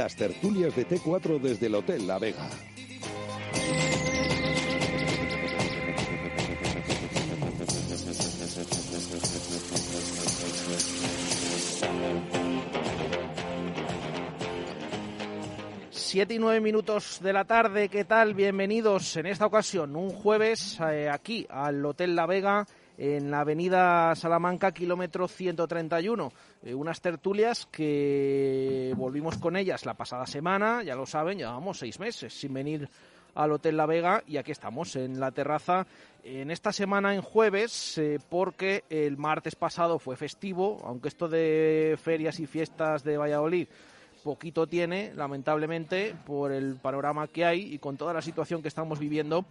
Las tertulias de T4 desde el Hotel La Vega. Siete y nueve minutos de la tarde, ¿qué tal? Bienvenidos en esta ocasión, un jueves, eh, aquí al Hotel La Vega, en la avenida Salamanca, kilómetro 131. Eh, unas tertulias que volvimos con ellas la pasada semana, ya lo saben, llevamos seis meses sin venir al Hotel La Vega y aquí estamos en la terraza en esta semana en jueves eh, porque el martes pasado fue festivo, aunque esto de ferias y fiestas de Valladolid poquito tiene, lamentablemente, por el panorama que hay y con toda la situación que estamos viviendo.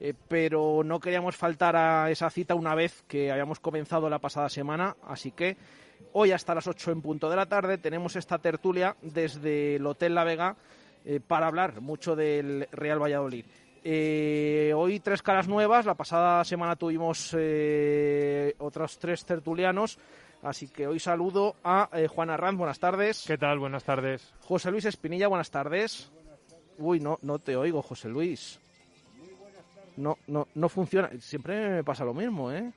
Eh, pero no queríamos faltar a esa cita una vez que habíamos comenzado la pasada semana, así que hoy hasta las 8 en punto de la tarde tenemos esta tertulia desde el Hotel La Vega eh, para hablar mucho del Real Valladolid. Eh, hoy tres caras nuevas, la pasada semana tuvimos otros tres tertulianos. Así que hoy saludo a Juan Arranz, buenas tardes. ¿Qué tal? Buenas tardes. José Luis Espinilla, buenas tardes. Uy, no, no te oigo, José Luis no, no, no funciona. Siempre me pasa lo mismo, ¿eh?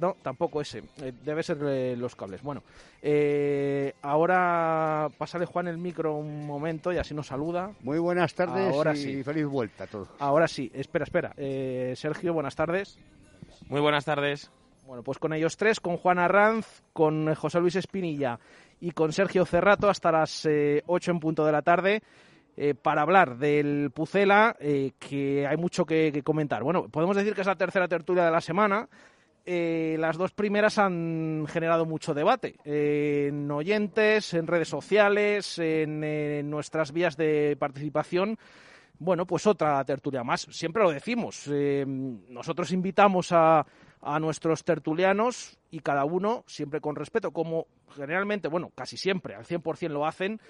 No, tampoco ese. Eh, debe ser eh, los cables. Bueno, eh, ahora pásale Juan el micro un momento y así nos saluda. Muy buenas tardes ahora y sí. feliz vuelta a todos. Ahora sí, espera, espera. Sergio, buenas tardes. Muy buenas tardes. Bueno, pues con ellos tres, con Juan Arranz, con José Luis Espinilla y con Sergio Cerrato hasta las 8 en punto de la tarde. Eh, para hablar del Pucela, eh, que hay mucho que, comentar. Bueno, podemos decir que es la tercera tertulia de la semana. Eh, las dos primeras han generado mucho debate en oyentes, en redes sociales, en, nuestras vías de participación. Bueno, pues otra tertulia más. Siempre lo decimos. nosotros invitamos a, a nuestros tertulianos y cada uno, siempre con respeto, como generalmente, bueno, casi siempre, al 100% lo hacen,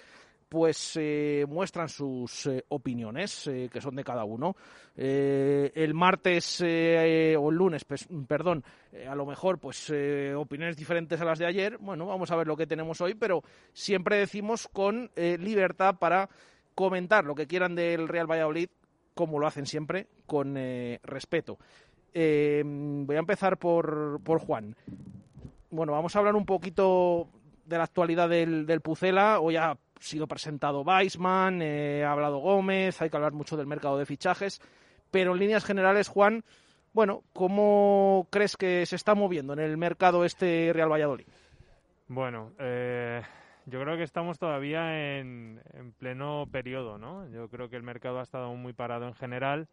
pues eh, muestran sus eh, opiniones, eh, que son de cada uno. el martes o el lunes, pues, perdón, a lo mejor pues opiniones diferentes a las de ayer. Bueno, vamos a ver lo que tenemos hoy, pero siempre decimos con libertad para comentar lo que quieran del Real Valladolid, como lo hacen siempre, con respeto. voy a empezar por, por Juan. Bueno, vamos a hablar un poquito de la actualidad del, del Pucela. Hoy ha sido presentado Weisman, eh, ha hablado Gómez, hay que hablar mucho del mercado de fichajes, pero en líneas generales, Juan, bueno, ¿cómo crees que se está moviendo en el mercado este Real Valladolid? Bueno, eh, yo creo que estamos todavía en, en, pleno periodo, ¿no? Yo creo que el mercado ha estado muy parado en general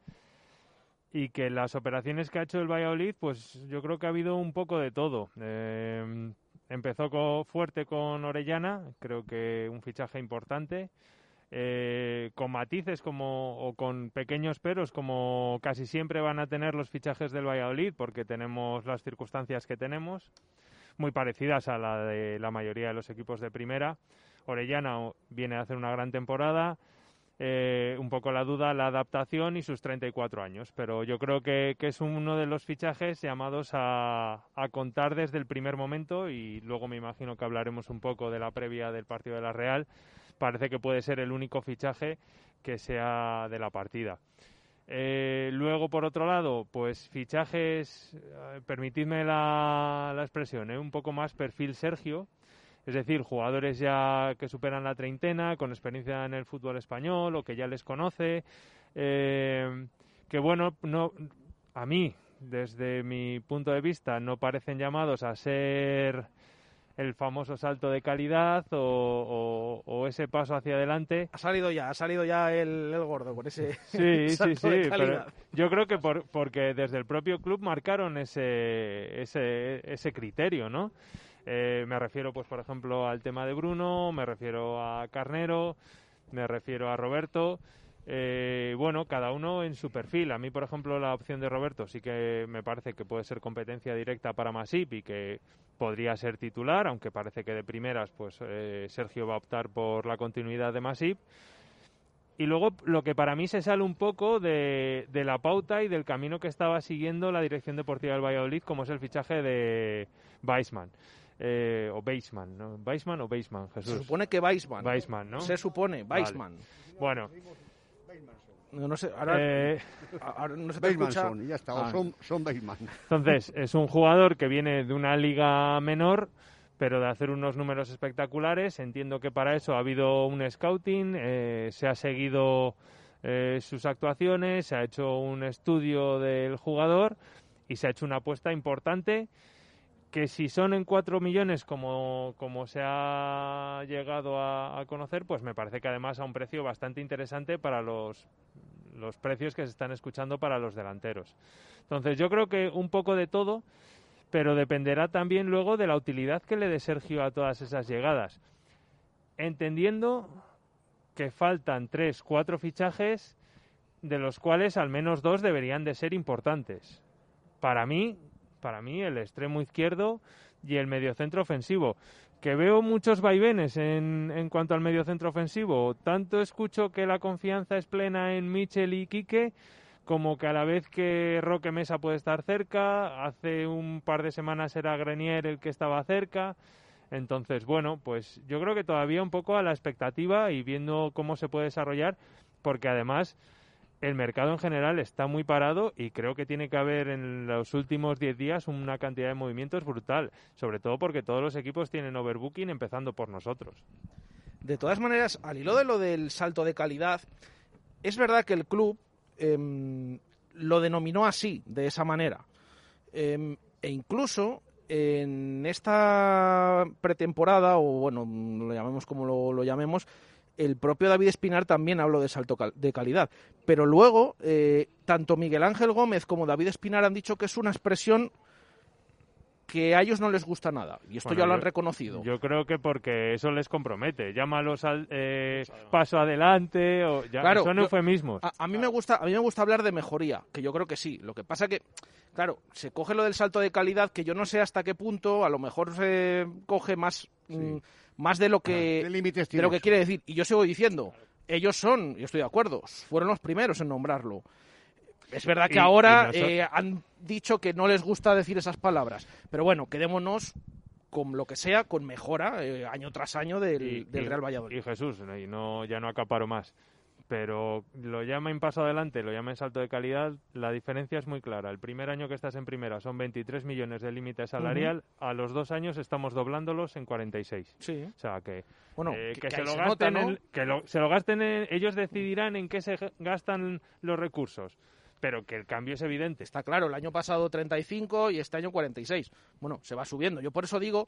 y que las operaciones que ha hecho el Valladolid, pues yo creo que ha habido un poco de todo. Eh, Empezó fuerte con Orellana, creo que un fichaje importante. Eh, con matices como o con pequeños peros como casi siempre van a tener los fichajes del Valladolid porque tenemos las circunstancias que tenemos muy parecidas a la de la mayoría de los equipos de primera Orellana viene a hacer una gran temporada eh, un poco la duda, la adaptación y sus 34 años. Pero yo creo que, es uno de los fichajes llamados a, contar desde el primer momento y luego me imagino que hablaremos un poco de la previa del partido de la Real. Parece que puede ser el único fichaje que sea de la partida. Eh, luego, por otro lado, pues fichajes, eh, permitidme la, la expresión, un poco más perfil Sergio, es decir, jugadores ya que superan la treintena, con experiencia en el fútbol español o que ya les conoce, eh, que bueno, no, a mí, desde mi punto de vista, no parecen llamados a ser el famoso salto de calidad o, ese paso hacia adelante. Ha salido ya, ha salido ya el, gordo con ese sí, sí, sí, Pero yo creo que por, porque desde el propio club marcaron ese, ese, ese criterio, ¿no? Eh, me refiero, pues, por ejemplo, al tema de Bruno, me refiero a Carnero, me refiero a Roberto. Eh, bueno, cada uno en su perfil. A mí, por ejemplo, la opción de Roberto sí que me parece que puede ser competencia directa para Masip y que podría ser titular, aunque parece que de primeras, pues eh, Sergio va a optar por la continuidad de Masip. Y luego lo que para mí se sale un poco de, de, la pauta y del camino que estaba siguiendo la dirección deportiva del Valladolid, como es el fichaje de Weissman. Eh, o Baseman, ¿no? ¿Baseman o Baseman, Jesús? Se supone que Baseman. Baseman, ¿no? Se supone, Baseman. Bueno. No, sé, ahora, eh, no se te escucha. Son, ya está, ah. son, son Baseman. Entonces, es un jugador que viene de una liga menor, pero de hacer unos números espectaculares. Entiendo que para eso ha habido un scouting, eh, se ha seguido eh, sus actuaciones, se ha hecho un estudio del jugador y se ha hecho una apuesta importante que si son en 4 millones como, como se ha llegado a, conocer, pues me parece que además a un precio bastante interesante para los, los precios que se están escuchando para los delanteros. Entonces yo creo que un poco de todo, pero dependerá también luego de la utilidad que le dé Sergio a todas esas llegadas. Entendiendo que faltan 3, 4 fichajes, de los cuales al menos dos deberían de ser importantes. Para mí, para mí el extremo izquierdo y el mediocentro ofensivo. Que veo muchos vaivenes en, en cuanto al mediocentro ofensivo. Tanto escucho que la confianza es plena en Michel y Quique, como que a la vez que Roque Mesa puede estar cerca, hace un par de semanas era Grenier el que estaba cerca. Entonces, bueno, pues yo creo que todavía un poco a la expectativa y viendo cómo se puede desarrollar, porque además el mercado en general está muy parado y creo que tiene que haber en los últimos 10 días una cantidad de movimientos brutal, sobre todo porque todos los equipos tienen overbooking empezando por nosotros. De todas maneras, al hilo de lo del salto de calidad, es verdad que el club em, lo denominó así, de esa manera. Em, e incluso en esta pretemporada, o bueno, lo llamemos como lo llamemos, el propio David Espinar también habló de salto de calidad. Pero luego, eh, tanto Miguel Ángel Gómez como David Espinar han dicho que es una expresión que a ellos no les gusta nada. Y esto ya lo han reconocido. Yo creo que porque eso les compromete. Llámalos al eh, paso adelante o ya, claro, son eufemismos. A, mí me gusta, a mí me gusta hablar de mejoría, que yo creo que sí. Lo que pasa que, claro, se coge lo del salto de calidad, que yo no sé hasta qué punto, a lo mejor se coge más... Mm, más de lo que, de lo que quiere decir. Y yo sigo diciendo, ellos son, yo estoy de acuerdo, fueron los primeros en nombrarlo. Es verdad que ahora eh, han dicho que no les gusta decir esas palabras, pero bueno, quedémonos con lo que sea, con mejora eh, año tras año del, del Real Valladolid. Y Jesús, y no, ya no acaparo más pero lo llama en paso adelante, lo llama en salto de calidad, la diferencia es muy clara. El primer año que estás en primera son 23 millones de límite salarial, a los dos años estamos doblándolos en 46. Sí. O sea que, bueno, eh, que, se, lo gasten que se lo gasten, ellos decidirán en qué se gastan los recursos pero que el cambio es evidente. Está claro, el año pasado 35 y este año 46. Bueno, se va subiendo. Yo por eso digo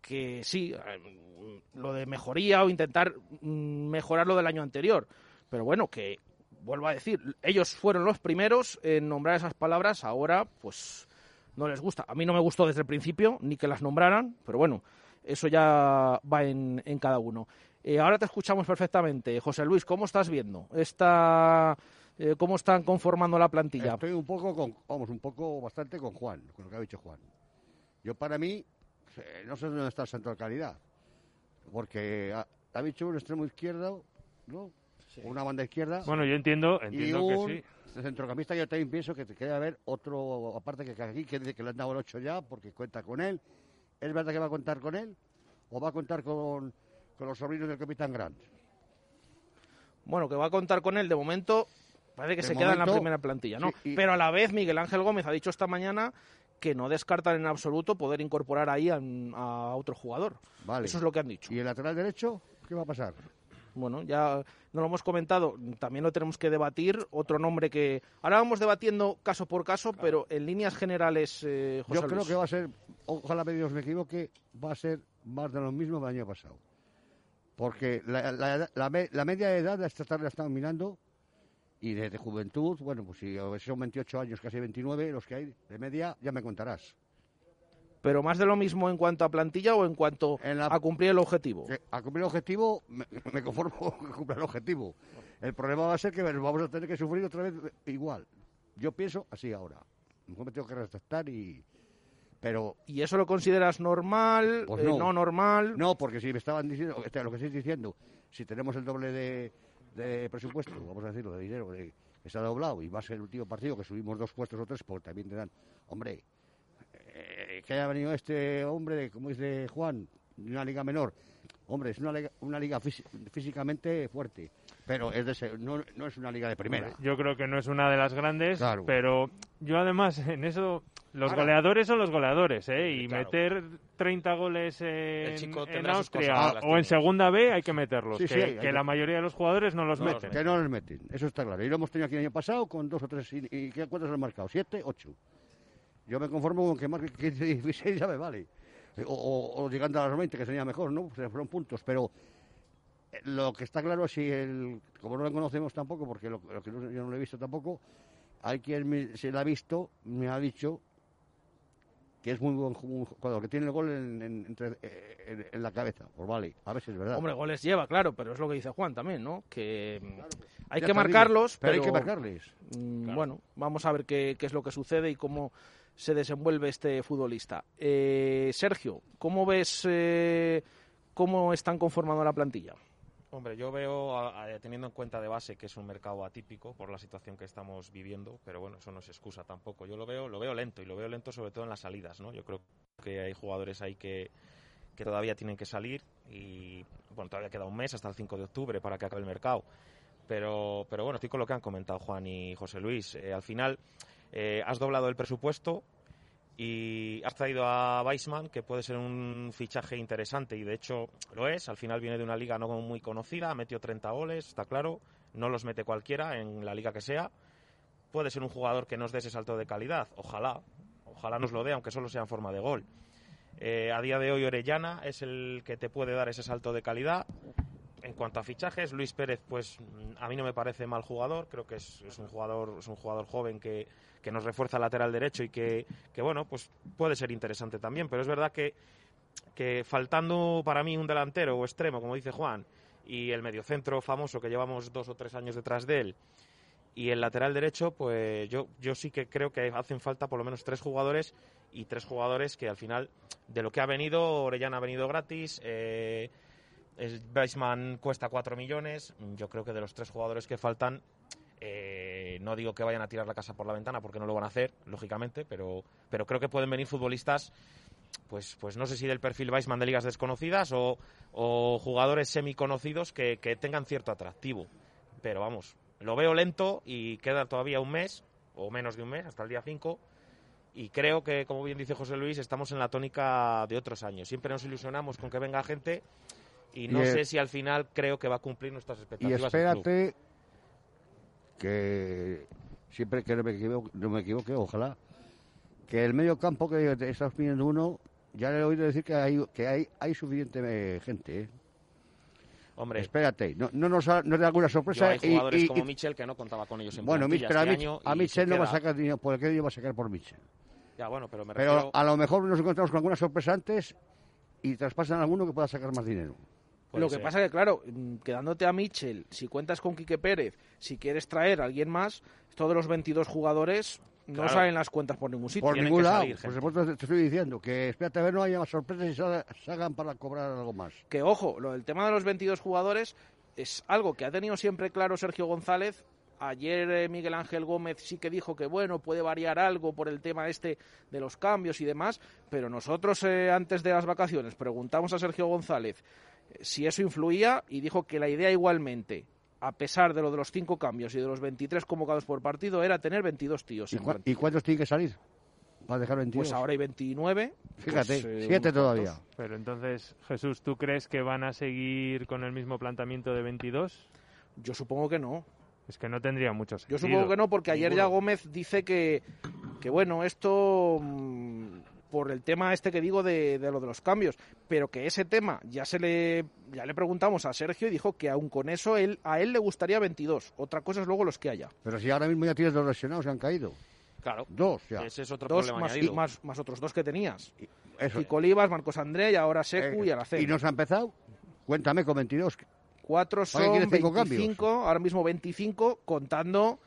que sí, eh, lo de mejoría o intentar mm, mejorar lo del año anterior. Pero bueno, que vuelvo a decir, ellos fueron los primeros en nombrar esas palabras, ahora pues no les gusta. A mí no me gustó desde el principio, ni que las nombraran, pero bueno, eso ya va en, cada uno. Eh, ahora te escuchamos perfectamente. José Luis, ¿cómo estás viendo esta, eh, cómo están conformando la plantilla? Estoy un poco, con, vamos, un poco bastante con Juan, con lo que ha dicho Juan. Yo para mí, eh, no sé dónde está el centro de calidad, porque ha, ha dicho un extremo izquierdo, ¿no? Una banda izquierda. Bueno, yo entiendo, entiendo y un que sí. centrocampista yo también pienso que debe haber otro, aparte que aquí, que dice que le han dado el 8 ya, porque cuenta con él. ¿Es verdad que va a contar con él? ¿O va a contar con, con los sobrinos del Capitán Grant? Bueno, que va a contar con él de momento, parece que se queda en la primera plantilla, ¿no? Pero a la vez Miguel Ángel Gómez ha dicho esta mañana que no descartan en absoluto poder incorporar ahí a, a otro jugador. Vale. Eso es lo que han dicho. ¿Y el lateral derecho? ¿Qué va a pasar? Bueno, ya no lo hemos comentado, también lo tenemos que debatir. Otro nombre que ahora vamos debatiendo caso por caso, pero en líneas generales, eh, Yo creo que va a ser, ojalá me me equivoque, va a ser más de lo mismo del año pasado. Porque la, la, media de edad esta tarde la estamos mirando y desde juventud, bueno, pues si son 28 años, casi 29, los que hay de media, ya me contarás pero más de lo mismo en cuanto a plantilla o en cuanto a cumplir el objetivo. A cumplir el objetivo, me, conformo con cumplir el objetivo. El problema va a ser que vamos a tener que sufrir otra vez igual. Yo pienso así ahora. Mejor me tengo que respetar y... Pero, ¿Y eso lo consideras normal, pues eh, no. normal? No, porque si me estaban diciendo, lo que estoy diciendo, si tenemos el doble de, presupuesto, vamos a decirlo, de dinero, que está doblado y va a ser el último partido que subimos dos puestos o tres, pues también te dan, hombre, que, que haya venido este hombre, de, como dice Juan, de una liga menor. Hombre, es una liga, una liga físi- físicamente fuerte, pero es de se- no, no es una liga de primera. Yo creo que no es una de las grandes, Claro. pero yo además en eso los Ahora- goleadores son los goleadores, ¿eh? Y Claro. meter 30 goles en, Austria cosas o en segunda B hay que meterlos, Sí, que, sí, hay- hay que que- la mayoría de los jugadores no los No los meten. Que no les meten, eso está claro. Y lo hemos tenido aquí el año pasado con dos o tres. ¿Y, y qué cuántos han marcado? ¿Siete? ¿Ocho? Yo me conformo con que marque 15 y 16 ya me vale. O, o- o llegando a los 20, que sería mejor, ¿no? Pues fueron puntos, pero eh, lo que está claro, si el, como no lo conocemos tampoco, porque lo, lo que no- yo no lo he visto tampoco, hay quien me- se lo ha visto, me ha dicho que es muy buen ju- jugador, que tiene el gol en, en- entre- eh, en- en la cabeza. Pues vale, a si es verdad. Hombre, goles lleva, claro, pero es lo que dice Juan también, ¿no? Que mm, hay Ya que bien, marcarlos, pero, pero, hay que marcarles. mm, Claro. bueno, vamos a ver qué, qué es lo que sucede y cómo se desenvuelve este futbolista. Eh, Sergio, ¿cómo ves eh, cómo están conformando la plantilla? Hombre, yo veo, a- a- teniendo en cuenta de base que es un mercado atípico por la situación que estamos viviendo, pero bueno, eso no es excusa tampoco. Yo lo veo, lo veo lento y lo veo lento sobre todo en las salidas, ¿no? Yo creo que hay jugadores ahí que, que todavía tienen que salir y bueno, todavía queda un mes hasta el 5 de octubre para que acabe el mercado. Pero, pero bueno, estoy con lo que han comentado Juan y José Luis. Eh, al final eh, has doblado el presupuesto y has traído a Weissman, que puede ser un fichaje interesante y de hecho lo es. Al final viene de una liga no muy conocida, ha metido 30 goles, está claro. No los mete cualquiera en la liga que sea. Puede ser un jugador que nos dé ese salto de calidad, ojalá. Ojalá nos lo dé, aunque solo sea en forma de gol. Eh, a día de hoy Orellana es el que te puede dar ese salto de calidad. En cuanto a fichajes, Luis Pérez, pues a mí no me parece mal jugador. Creo que es, es un jugador, es un jugador joven que, que nos refuerza el lateral derecho y que, que, bueno, pues puede ser interesante también. Pero es verdad que, que faltando para mí un delantero o extremo, como dice Juan, y el mediocentro famoso que llevamos dos o tres años detrás de él, y el lateral derecho, pues yo, yo sí que creo que hacen falta por lo menos tres jugadores y tres jugadores que al final, de lo que ha venido, Orellana ha venido gratis, eh, Weissman cuesta 4 millones. Yo creo que de los tres jugadores que faltan, eh, no digo que vayan a tirar la casa por la ventana porque no lo van a hacer, lógicamente, pero, pero creo que pueden venir futbolistas, pues, pues no sé si del perfil Weissman de ligas desconocidas o, o jugadores semiconocidos que, que tengan cierto atractivo. Pero vamos, lo veo lento y queda todavía un mes, o menos de un mes, hasta el día 5. Y creo que, como bien dice José Luis, estamos en la tónica de otros años. Siempre nos ilusionamos con que venga gente y no Y, sé si al final creo que va a cumplir nuestras Y expectativas. club. espérate que siempre que no me equivoque, no me equivoque, ojalá, que el medio campo que estás pidiendo uno, ya le he oído decir que hay, que hay, hay suficiente eh, gente. ¿eh? Hombre, Espérate, no, no nos ha- no da alguna sorpresa. hay y- jugadores y- como y- Michel que no contaba con ellos en bueno, Mich- plantilla pero a, este Mich- año a y Michel no va a sacar dinero, ¿por qué va a sacar por Michel? Ya, bueno, pero me Pero refiero... a lo mejor nos encontramos con alguna sorpresa antes y traspasan a alguno que pueda sacar más dinero. Lo que ser. pasa que, claro, mm, quedándote a Mitchell, si cuentas con Quique Pérez, si quieres traer a alguien más, todos los 22 jugadores no Claro. salen las cuentas por ningún sitio. Por tienen ningún lado. salir, Por supuesto te estoy diciendo que espérate a ver no haya más sorpresas y sal- salgan para cobrar algo más. Que ojo, lo del tema de los 22 jugadores es algo que ha tenido siempre claro Sergio González. Ayer eh, Miguel Ángel Gómez sí que dijo que bueno, puede variar algo por el tema este de los cambios y demás, pero nosotros eh, antes de las vacaciones preguntamos a Sergio González si eso influía y dijo que la idea igualmente, a pesar de lo de los cinco cambios y de los 23 convocados por partido, era tener 22 tíos. ¿Y, en cua- plantilla. y cuántos tienen que salir? Para dejar 22. Pues ahora hay 29. Fíjate, pues, eh, todavía. Pero entonces, Jesús, ¿tú crees que van a seguir con el mismo planteamiento de 22? Yo supongo que no. Es que no tendría mucho Yo sentido. supongo que no, porque ayer ya. Gómez dice que, que bueno, esto mm, por el tema este que digo de, de lo de los cambios, pero que ese tema ya se le ya le preguntamos a Sergio y dijo que aún con eso él a él le gustaría 22. Otra cosa es luego los que haya. Pero si ahora mismo ya tienes dos lesionados que han caído. Claro, Dos, ya. ese es otro Dos problema más, añadido. más, más otros dos que tenías. Eso. Kiko Olivas, Marcos André y ahora Secu Eh, y Alacén. ¿Y nos ha empezado? Cuéntame con 22. Cuatro ¿Para qué son quieres cinco 25, ahora mismo 25, contando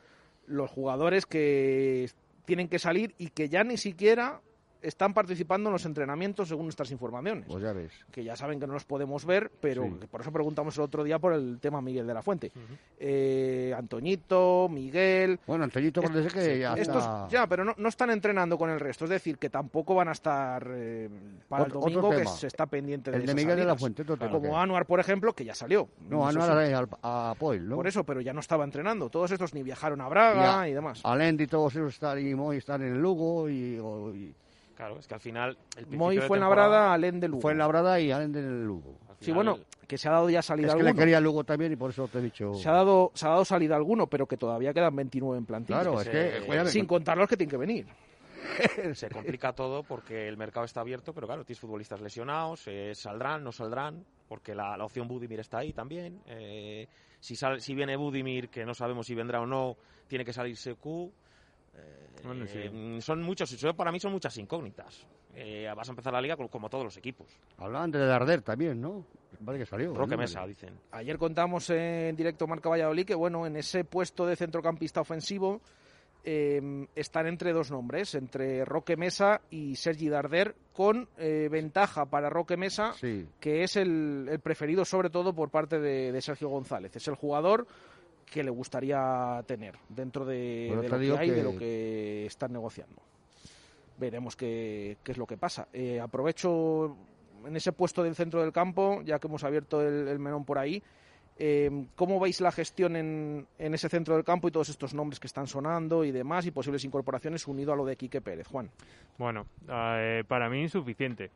los jugadores que tienen que salir y que ya ni siquiera están participando en los entrenamientos según nuestras informaciones. Pues ya ves. Que ya saben que no los podemos ver, pero Sí. que por eso preguntamos el otro día por el tema Miguel de la Fuente. Eh, Antoñito, Miguel. Bueno, Antoñito parece que ya Estos, está... ya, pero no, no están entrenando con el resto, es decir, que tampoco van a estar eh, para Otro- el otro domingo, que se está pendiente de El de esas Miguel de la. Fuente, tema. Como Anuar, por ejemplo, que ya salió. No, Anuar sí. a, a, Poel, ¿no? Por eso, pero ya no estaba entrenando. Todos estos ni viajaron a Braga y demás. Alendi todos ellos están, y Moy están en el Lugo y Claro, es que al final. El Moy de fue en Labrada, Alén de Lugo. fue en Labrada y Alendi en el Lugo. al Sí, final, bueno, que se ha dado ya salida Es que le alguno. quería Lugo también y por eso te he dicho... Se ha dado, se ha dado salida alguno, pero que todavía quedan 29 en plantilla. Claro, que es que... Sin contar los que tienen que venir. se complica todo porque el mercado está abierto, pero claro, tienes futbolistas lesionados, eh, saldrán, no saldrán, porque la, la opción Budimir está ahí también. eh, si, sal- si viene Budimir, que no sabemos si vendrá o no, tiene que salir Secu. Eh, Bueno, sí. eh, son muchos, eso para mí son muchas incógnitas. Eh, vas a empezar la liga como, como todos los equipos. Hablaban de Darder también, ¿no? Vale que salió. Roque ¿no? Mesa, dicen. Ayer contamos en directo Marca Valladolid que, bueno, en ese puesto de centrocampista ofensivo eh, están entre dos nombres, entre Roque Mesa y Sergi Darder, con eh, ventaja para Roque Mesa, Sí. que es el, el preferido sobre todo por parte de, de Sergio González. Es el jugador que le gustaría tener dentro de, Bueno, de lo que hay, de que- lo que están negociando. Veremos qué, qué es lo que pasa. Eh, aprovecho en ese puesto del centro del campo, ya que hemos abierto el, el menón por ahí. eh, ¿Cómo veis la gestión en, en ese centro del campo y todos estos nombres que están sonando y demás y posibles incorporaciones unido a lo de Quique Pérez? Juan. Bueno, eh, para mí insuficiente.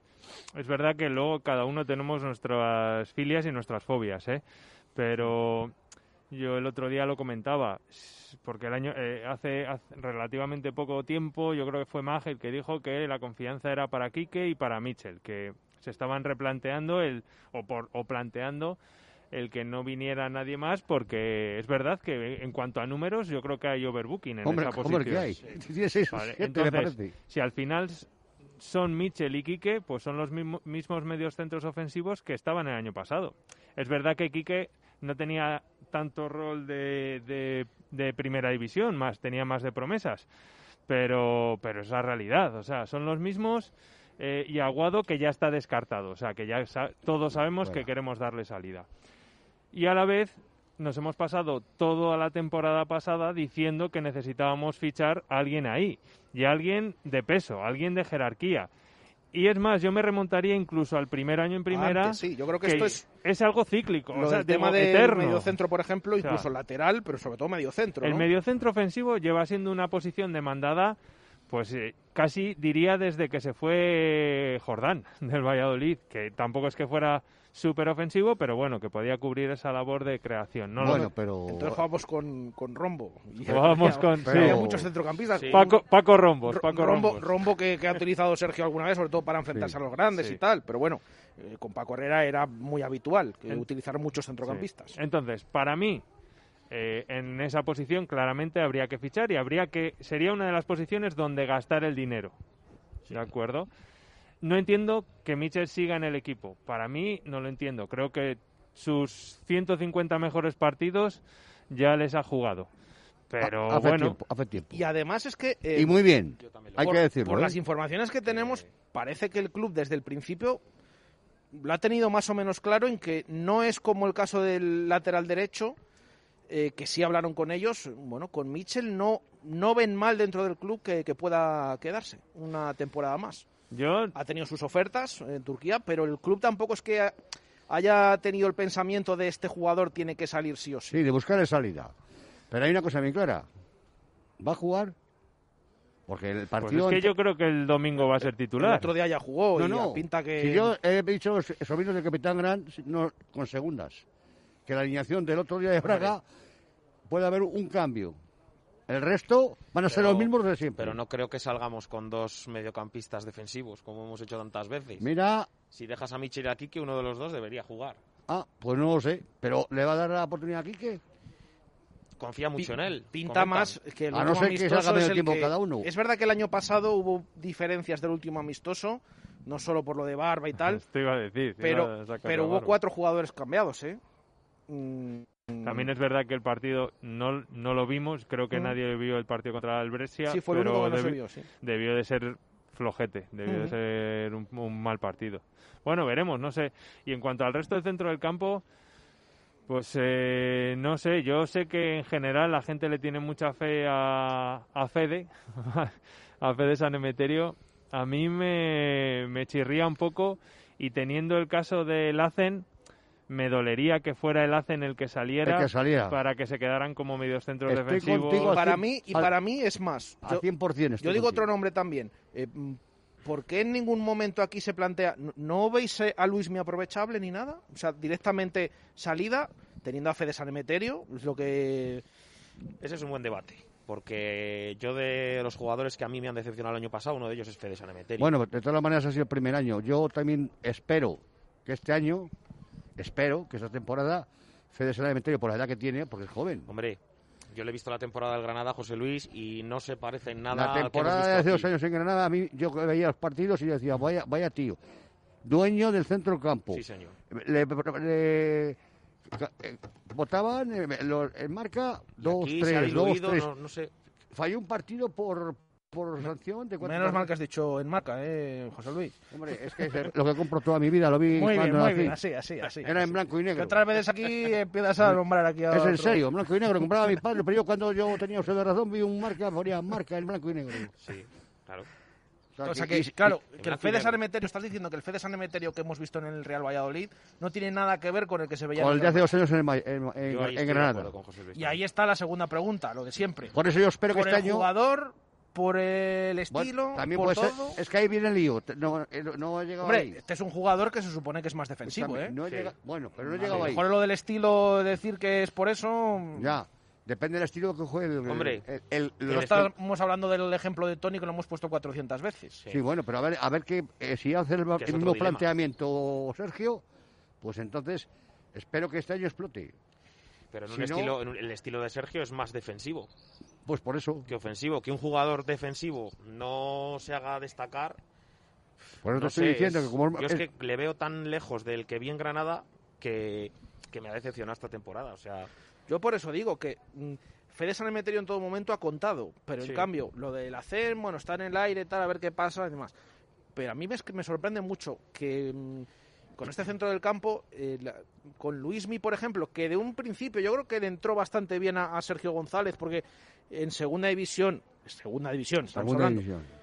Es verdad que luego cada uno tenemos nuestras filias y nuestras fobias, ¿eh? Pero yo el otro día lo comentaba, porque el año eh, hace, hace relativamente poco tiempo yo creo que fue Mag el que dijo que la confianza era para Quique y para Mitchell, que se estaban replanteando el o, por, o planteando el que no viniera nadie más porque es verdad que en cuanto a números yo creo que hay overbooking en Hombre, esa posición. hombre, ¿qué hay? Vale, entonces, si al final son Mitchell y Quique, pues son los mismo- mismos medios centros ofensivos que estaban el año pasado. Es verdad que Quique no tenía tanto rol de, de- de primera división, más tenía más de promesas, pero, pero es la realidad. O sea, son los mismos eh, y Aguado que ya está descartado. O sea, que ya sa- todos sabemos que queremos darle salida. Y a la vez nos hemos pasado toda la temporada pasada diciendo que necesitábamos fichar a alguien ahí y a alguien de peso, alguien de jerarquía. Y es más, yo me remontaría incluso al primer año en primera, Antes, sí, yo creo que, que esto es algo cíclico, lo o sea, del tema de eterno. mediocentro, por ejemplo, sea, incluso lateral, pero sobre todo mediocentro. El ¿no? mediocentro ofensivo lleva siendo una posición demandada, pues eh, casi diría desde que se fue Jordán del Valladolid, que tampoco es que fuera súper ofensivo, pero bueno, que podía cubrir esa labor de creación. No lo- bueno, pero... Entonces jugamos con, con Rombo. Y Jugábamos había- con- había sí. muchos centrocampistas. Sí. Paco, Paco Rombos, Ro- Paco Rombo, Rombos. Rombo que, que ha utilizado Sergio alguna vez, sobre todo para enfrentarse Sí. a los grandes Sí. y tal. Pero bueno, eh, con Paco Herrera era muy habitual que En- utilizar muchos centrocampistas. Sí. Entonces, para mí, eh, en esa posición claramente habría que fichar y habría que sería una de las posiciones donde gastar el dinero. ¿De acuerdo? No entiendo que Mitchell siga en el equipo. Para mí no lo entiendo. Creo que sus 150 mejores partidos ya les ha jugado. Pero hace bueno, tiempo, hace tiempo. Y además es que... eh, Y muy bien, hay por, que decirlo. por ¿eh? las informaciones que tenemos, parece que el club desde el principio lo ha tenido más o menos claro en que no es como el caso del lateral derecho, eh, que sí hablaron con ellos. Bueno, con Mitchell no, no ven mal dentro del club que, que pueda quedarse una temporada más. Yo Ha tenido sus ofertas en Turquía, pero el club tampoco es que haya tenido el pensamiento de este jugador tiene que salir sí o sí. Sí, de buscarle salida. Pero hay una cosa bien clara. ¿Va a jugar? Porque el pues partido... es que yo creo que el domingo va a ser El titular. otro día ya jugó No, y no. pinta que... Si yo he dicho los sobrinos del Capitán Gran no, con segundas, que la alineación del otro día de Braga puede haber un cambio. El resto van a ser los mismos de siempre. Pero no creo que salgamos con dos mediocampistas defensivos, como hemos hecho tantas veces. Mira, Si dejas a Michel y a Kike, uno de los dos debería jugar. ah, pues no lo sé, pero ¿le va a dar la oportunidad a Quique? Confía mucho en él. Pinta comentan. más que el A no ser que salga medio es el tiempo que- cada uno. Es verdad que el año pasado hubo diferencias del último amistoso, no solo por lo de Barba y tal, Esto iba a decir. iba pero, a pero hubo cuatro jugadores cambiados, ¿eh? Mm, También es verdad que el partido no, no lo vimos, creo que Mm. nadie vio el partido contra el Brescia, sí, fue el pero único que no debi- vio, sí. debió de ser flojete, debió de Ujú. ser un, un mal partido. Bueno, veremos, no sé. Y en cuanto al resto del centro del campo, pues eh, no sé, yo sé que en general la gente le tiene mucha fe a, a Fede, a Fede San Emeterio. A mí me, me chirría un poco y teniendo el caso del Lacen, me dolería que fuera el que saliera El que saliera. para que se quedaran como medios centros Estoy defensivos. Para cien- mí, y al- para mí es más. A Yo- 100% estoy Yo digo contigo. otro nombre también. Eh, mm, ¿Por qué en ningún momento aquí se plantea, no, no veis eh, a Luis mi aprovechable ni nada? O sea, directamente salida, teniendo a Fede San Emeterio, es lo que... Ese es un buen debate. Porque yo de los jugadores que a mí me han decepcionado el año pasado, uno de ellos es Fede Sanemeterio. Bueno, de todas maneras ha sido el primer año. Yo también espero que este año, espero que esta temporada, Fede Sala Cementerio, por la edad que tiene, porque es joven. Hombre, yo le he visto la temporada del Granada, José Luis, y no se parece en nada La temporada de hace dos años en Granada, a mí yo veía los partidos y yo decía, vaya, vaya tío, dueño del centro campo. Sí, señor. Le, le- votaban eh, en marca Y dos, aquí se ha tres, dos, diluido, tres. no, no sé. Falló un partido por, por sanción de cuatro Menos mal que has dicho en marca, ¿eh, José Luis? Hombre, es que es lo que compro toda mi vida, lo vi Muy bien, cuando muy bien, así, así, así. Era en blanco y Que negro. otras veces aquí empiezas a nombrar aquí a Es en serio, en blanco y negro. Compraba mi padre, pero yo cuando yo tenía usted de razón vi un marca, ponía marca en blanco y negro. Sí, claro. O sea que- que, y- claro, y- que el Fede San. Emeterio, estás diciendo que el Fede San Emeterio que hemos visto en el Real Valladolid no tiene nada que ver con el que se veía Con en el de hace dos años en, el Ma- en- en- en Granada. Y ahí está la segunda pregunta, lo de siempre. Por eso yo espero que este el año... jugador, por el Bueno, estilo, también por puede todo. ser. Es que ahí viene el lío. No, eh, no- no ha llegado Hombre, ahí. este es un jugador que se supone que es más defensivo, También, ¿eh? no Sí. llega- bueno, pero no he A llegado ahí. mejor lo del estilo, decir que es por eso... Ya. Depende del estilo que juegue el... Hombre, el- estamos hablando del ejemplo de Tony que lo hemos puesto 400 veces. Sí. Sí, bueno, pero a ver, a ver que eh, si hace el, Que mismo dilema. planteamiento Sergio, pues entonces espero que este año explote. Pero en, un no- estilo, en un- el estilo de Sergio es más defensivo Pues por eso. que ofensivo. Que un jugador defensivo no se haga destacar. Por eso te no estoy sé, diciendo es- que como Yo es es- que le veo tan lejos del que vi en Granada que, que me ha decepcionado esta temporada. O sea, Yo por eso digo que mm, Fede San Emeterio en todo momento ha contado, pero Sí. en cambio, lo del hacer, bueno, está en el aire, tal, a ver qué pasa y demás. Pero a mí me sorprende mucho que mm, con este centro del campo, eh, la- con Luismi, por ejemplo, que de un principio yo creo que le entró bastante bien a, a Sergio González, porque en segunda división, segunda división, estamos segunda hablando, división.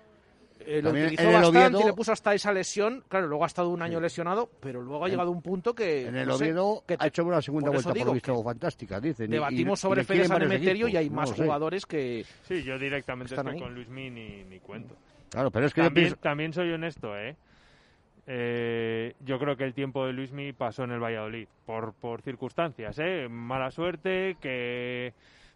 eh, lo También utilizó en el bastante y Oviedo- le puso hasta esa lesión. Claro, luego ha estado un año lesionado, pero luego ha En- llegado un punto que. En el no sé, Oviedo que te- ha hecho una segunda vuelta digo visto fantástica, dicen. Debatimos y- sobre Fede San Emeterio y hay no más sé. jugadores que. Sí, yo directamente Están estoy ahí. con Luismi ni, ni cuento. Claro, pero es que yo También, pienso... también soy honesto, ¿eh? Eh, yo creo que el tiempo de Luismi pasó en el Valladolid por, por circunstancias, ¿eh? Mala suerte, que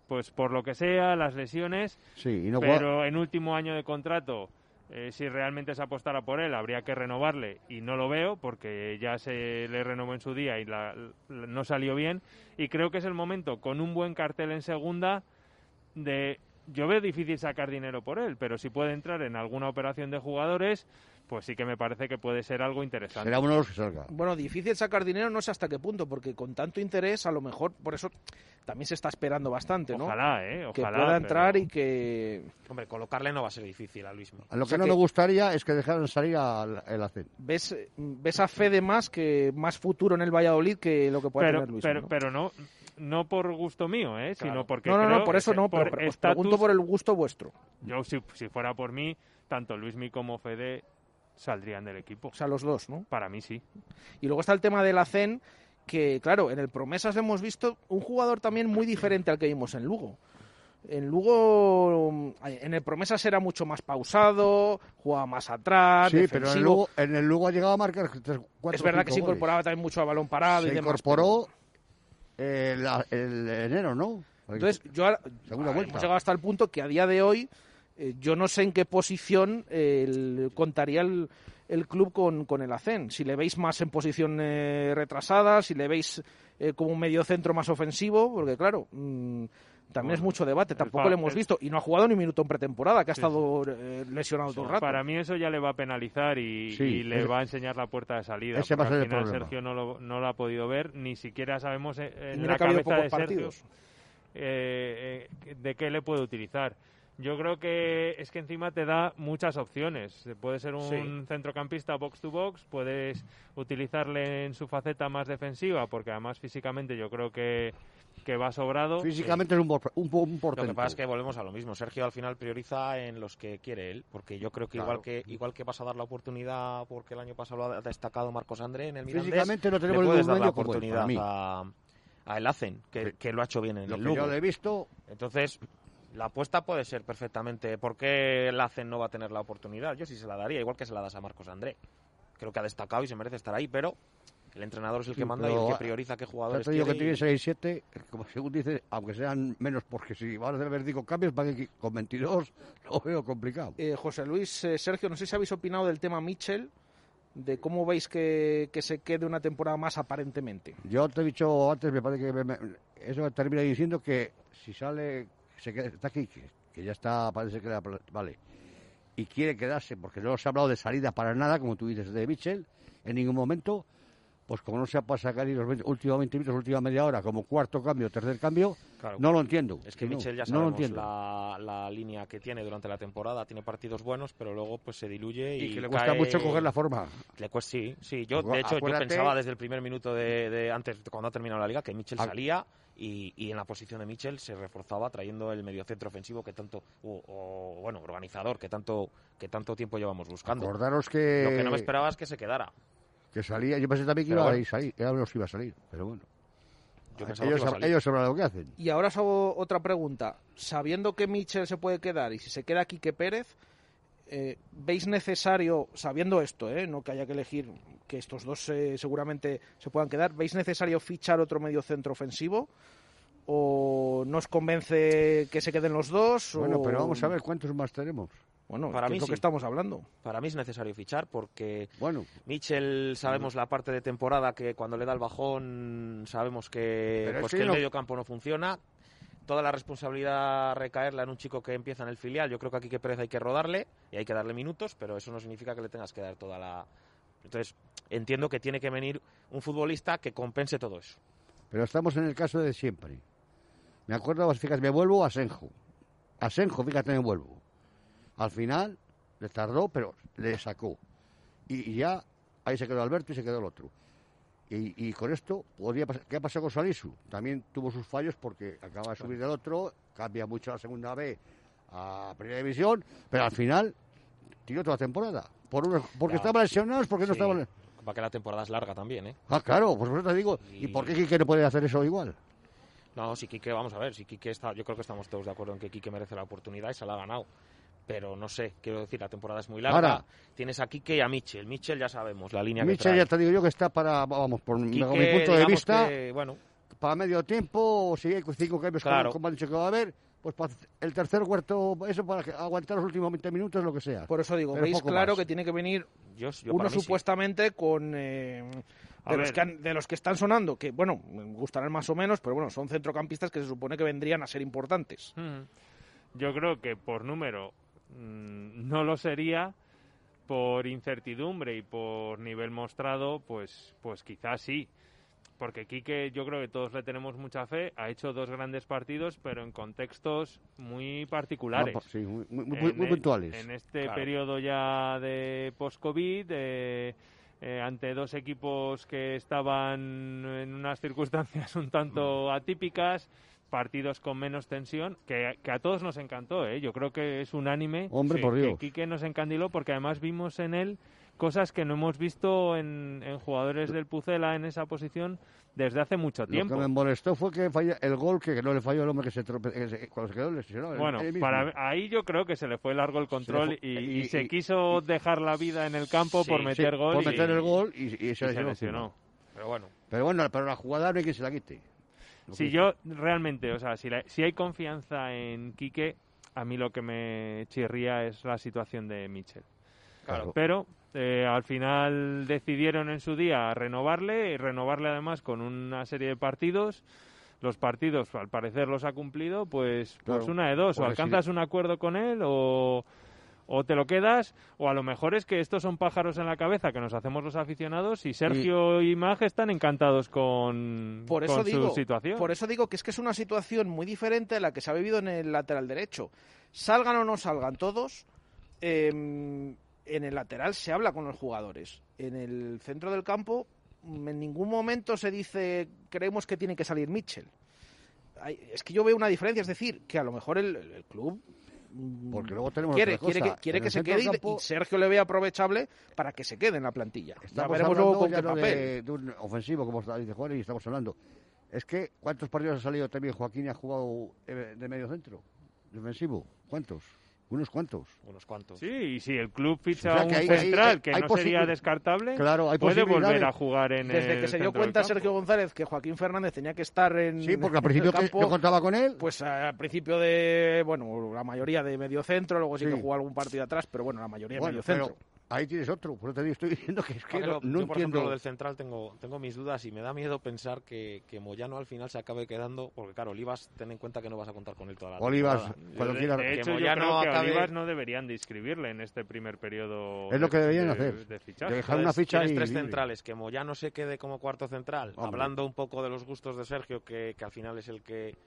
pues por lo que sea, las lesiones, Sí, y no juega- pero en último año de contrato, eh, si realmente se apostara por él, habría que renovarle y no lo veo porque ya se le renovó en su día y la- la- no salió bien. Y creo que es el momento, con un buen cartel en segunda, de... Yo veo difícil sacar dinero por él, pero si puede entrar en alguna operación de jugadores, pues sí que me parece que puede ser algo interesante. será uno de los que salga. Bueno, difícil sacar dinero, no sé hasta qué punto, porque con tanto interés, a lo mejor, por eso también se está esperando bastante, ¿no? Ojalá, ¿eh? que Ojalá. pueda entrar pero- y que. hombre, colocarle no va a ser difícil a Luismi. A lo O que sea no que- me gustaría es que dejaran salir al el ACEN. Ves, ves a Fede más que más futuro en el Valladolid que lo que puede Pero, tener Luis. pero, ¿no? pero no, no por gusto mío, ¿eh? Claro. Sino porque no, no, no, por eso que no, pero por pre- os pregunto por el gusto vuestro. Yo, si, si fuera por mí, tanto Luismi como Fede saldrían del equipo. O sea, los dos, ¿no? Para mí sí. Y luego está el tema de la CEN, que claro, en el Promesas hemos visto un jugador también muy diferente al que vimos en Lugo. En Lugo, en el Promesas era mucho más pausado, jugaba más atrás, Sí, pero en el. Lugo, en el Lugo ha llegado a marcar tres, cuatro es verdad que se goles. incorporaba también mucho a balón parado Se y demás. incorporó el, el enero, ¿no? Entonces, yo ahora- Segunda ah, vuelta. hemos llegado hasta el punto que a día de hoy eh, yo no sé en qué posición eh, el- contaría el, el club con, con el ACEN. Si le veis más en posición eh, retrasada, si le veis eh, como un medio centro más ofensivo, porque claro, mm, también es mucho debate. Tampoco le hemos visto y no ha jugado ni un minuto en pretemporada, que ha Sí, estado eh, lesionado todo el rato. Para mí eso ya le va a penalizar y, Sí, y le ese- va a enseñar la puerta de salida. ese va a ser al final. Sergio no lo, no lo ha podido ver, ni siquiera sabemos en mira la cabeza de pocos Sergio partidos. eh, eh, de qué le puede utilizar. Yo creo que es que encima te da muchas opciones. Puede ser un Sí. centrocampista box to box, puedes utilizarle en su faceta más defensiva, porque además físicamente yo creo que, que va sobrado. Físicamente es un, por- un, un Lo portento. que pasa es que volvemos a lo mismo. Sergio al final prioriza en los que quiere él, porque yo creo que Claro. igual que igual que vas a dar la oportunidad, porque el año pasado lo ha destacado Marcos André en el Mirandés, Físicamente no le tenemos puedes dar la oportunidad a, a El Hacen, que, que lo ha hecho bien en Lo el que Lugo. yo le he visto, Entonces, la apuesta puede ser perfectamente. ¿Por qué el Hacen no va a tener la oportunidad? Yo sí se la daría, igual que se la das a Marcos André. Creo que ha destacado y se merece estar ahí, pero el entrenador es el Sí, que manda y el que prioriza qué jugadores digo que tiene y- 6-7, como según dice, aunque sean menos, porque si van a hacer 25 cambios, para que con 22 lo veo complicado. Eh, José Luis, eh, Sergio, no sé si habéis opinado del tema Mitchell, de cómo veis que, que se quede una temporada más aparentemente. Yo te he dicho antes, me parece que me- me- eso termina diciendo que si sale, se queda, está aquí, que, ya está, parece que la- vale, y quiere quedarse, porque no se ha hablado de salida para nada, como tú dices, de Mitchell, en ningún momento, pues como no sea para sacar y los 20 últimos 20 minutos, última media hora, como cuarto cambio, tercer cambio, Claro. no lo entiendo. Es que no, Michel ya no sabemos entiendo. la, la línea que tiene durante la temporada. Tiene partidos buenos, pero luego pues se diluye y, Y que le cuesta mucho coger la forma. Le cuesta, sí, sí. Yo, Acu- de hecho, yo pensaba desde el primer minuto de, de antes, cuando ha terminado la liga, que Michel Ac- salía y, y en la posición de Michel se reforzaba trayendo el mediocentro ofensivo que tanto, o, o, bueno, organizador que tanto, que tanto tiempo llevamos buscando. Acordaros que, Lo que no me esperaba es que se quedara. Que salía, yo pensé también que Pero iba bueno. a salir, ya no iba a salir, pero bueno. Yo que sab- ellos sabrán lo que hacen. Y ahora os hago otra pregunta. Sabiendo que Mitchell se puede quedar y si se queda Quique Pérez, eh, ¿veis necesario, sabiendo esto, eh, no que haya que elegir que estos dos eh, seguramente se puedan quedar, ¿veis necesario fichar otro medio centro ofensivo? ¿O no os convence que se queden los dos? Bueno, o- pero vamos a ver cuántos más tenemos. Bueno, Para que mí es lo sí. que estamos hablando. Para mí es necesario fichar porque Bueno, Michel sabemos la parte de temporada que cuando le da el bajón sabemos que, pues que el medio campo no funciona. Toda la responsabilidad recaerla en un chico que empieza en el filial. Yo creo que aquí que Pérez hay que rodarle y hay que darle minutos, pero eso no significa que le tengas que dar toda la. Entonces entiendo que tiene que venir un futbolista que compense todo eso. pero estamos en el caso de siempre. Me acuerdo, fíjate, me vuelvo a Senjo. A Senjo, fíjate, me vuelvo. Al final, le tardó, pero le sacó. Y, y ya, ahí se quedó Alberto y se quedó el otro. Y, y con esto, podría pasar, ¿qué ha pasado con Salisu? También tuvo sus fallos porque acaba de subir del otro, cambia mucho la segunda B a Primera División, pero al final tiró toda la temporada. Por unos, porque Ya. estaban lesionados, porque no estaban... Para que la temporada es larga también, ¿eh? Ah, claro, pues por eso te digo. ¿Y Y- por qué no puede hacer eso igual? No, si Quique, vamos a ver, si Quique está, yo creo que estamos todos de acuerdo en que Quique merece la oportunidad y se la ha ganado. Pero no sé, quiero decir, la temporada es muy larga. Ahora- Tienes a Quique y a Michel. Michel ya sabemos la línea que Michel trae. ya te digo yo que está para, vamos, por mi, Quique, bajo mi punto de vista, que, bueno, para medio tiempo, o si hay cinco cambios como- Claro. como, han dicho que va a haber, pues para el tercer cuarto, eso para que- aguantar los últimos 20 minutos, lo que sea. Por eso digo, Pero veis claro más. que tiene que venir yo, yo uno sí. supuestamente con eh, de, los que han- de los que están sonando, que bueno, me gustarán más o menos, pero bueno, son centrocampistas que se supone que vendrían a ser importantes. Mm. Yo creo que por número mm, no lo sería, por incertidumbre y por nivel mostrado, pues, pues quizás sí. Porque Quique, yo creo que todos le tenemos mucha fe, ha hecho dos grandes partidos, pero en contextos muy particulares. Sí, muy, muy- muy- En muy puntuales. En este Claro. periodo ya de post-COVID, eh, eh, ante dos equipos que estaban en unas circunstancias un tanto atípicas, partidos con menos tensión, que, que a todos nos encantó, ¿eh? yo creo que es unánime Hombre, que, por que Dios. Quique nos encandiló porque además vimos en él cosas que no hemos visto en, en jugadores del Pucela en esa posición desde hace mucho Lo que tiempo. me molestó fue que falla el gol que no le falló el hombre que se trope- que se- cuando se quedó lesionado. Bueno, para, ahí yo creo que se le fue largo el control y, y- y se y- quiso dejar la vida en el campo Sí, por sí, meter gol. Por meter el gol y, se lesionó. lesionó. Pero bueno, Pero bueno, pero la jugada no hay quien se la quite. Si que- yo realmente, o sea, si, la- si hay confianza en Quique, a mí lo que me chirría es la situación de Michel. Claro. Pero eh, al final decidieron en su día renovarle y renovarle además con una serie de partidos. Los partidos, al parecer, los ha cumplido, pues, pues Claro. una de dos. O alcanzas un acuerdo con él o, o te lo quedas, o a lo mejor es que estos son pájaros en la cabeza que nos hacemos los aficionados y Sergio y, Mag están encantados con, por eso digo, su situación. Por eso digo que es que es una situación muy diferente a la que se ha vivido en el lateral derecho. Salgan o no salgan todos, em, en el lateral se habla con los jugadores. En el centro del campo en ningún momento se dice creemos que tiene que salir Mitchell. es que yo veo una diferencia, es decir, que a lo mejor el, club mm, porque luego tenemos quiere, quiere que, quiere que se quede y Sergio le ve aprovechable para que se quede en la plantilla. Estamos ya luego con qué papel. De, un ofensivo, como dice Juan, y estamos hablando. Es que, ¿cuántos partidos ha salido también Joaquín y ha jugado eh, de medio centro? Defensivo, ¿cuántos? Unos cuantos. Unos cuantos. Sí, y si el club ficha un central que no sería descartable, puede volver a jugar en Desde que se dio cuenta Sergio González que Joaquín Fernández tenía que estar en Sí, porque al principio que yo contaba con él. Pues al principio de, bueno, la mayoría de medio centro, luego sí, que jugó algún partido atrás, pero bueno, la mayoría de medio centro. Ahí tienes otro, por eso te estoy diciendo que es que no, yo, por ejemplo, lo del central tengo, tengo mis dudas y me da miedo pensar que, que, Moyano al final se acabe quedando, porque claro, Olivas, ten en cuenta que no vas a contar con él toda la Olivas, cuando quieras. De hecho, yo creo que Olivas no deberían de inscribirle en este primer periodo Es lo que deberían de, hacer, de, dejar una ficha Tienes tres centrales, que Moyano se quede como cuarto central, hablando un poco de los gustos de Sergio, que, que al final es el que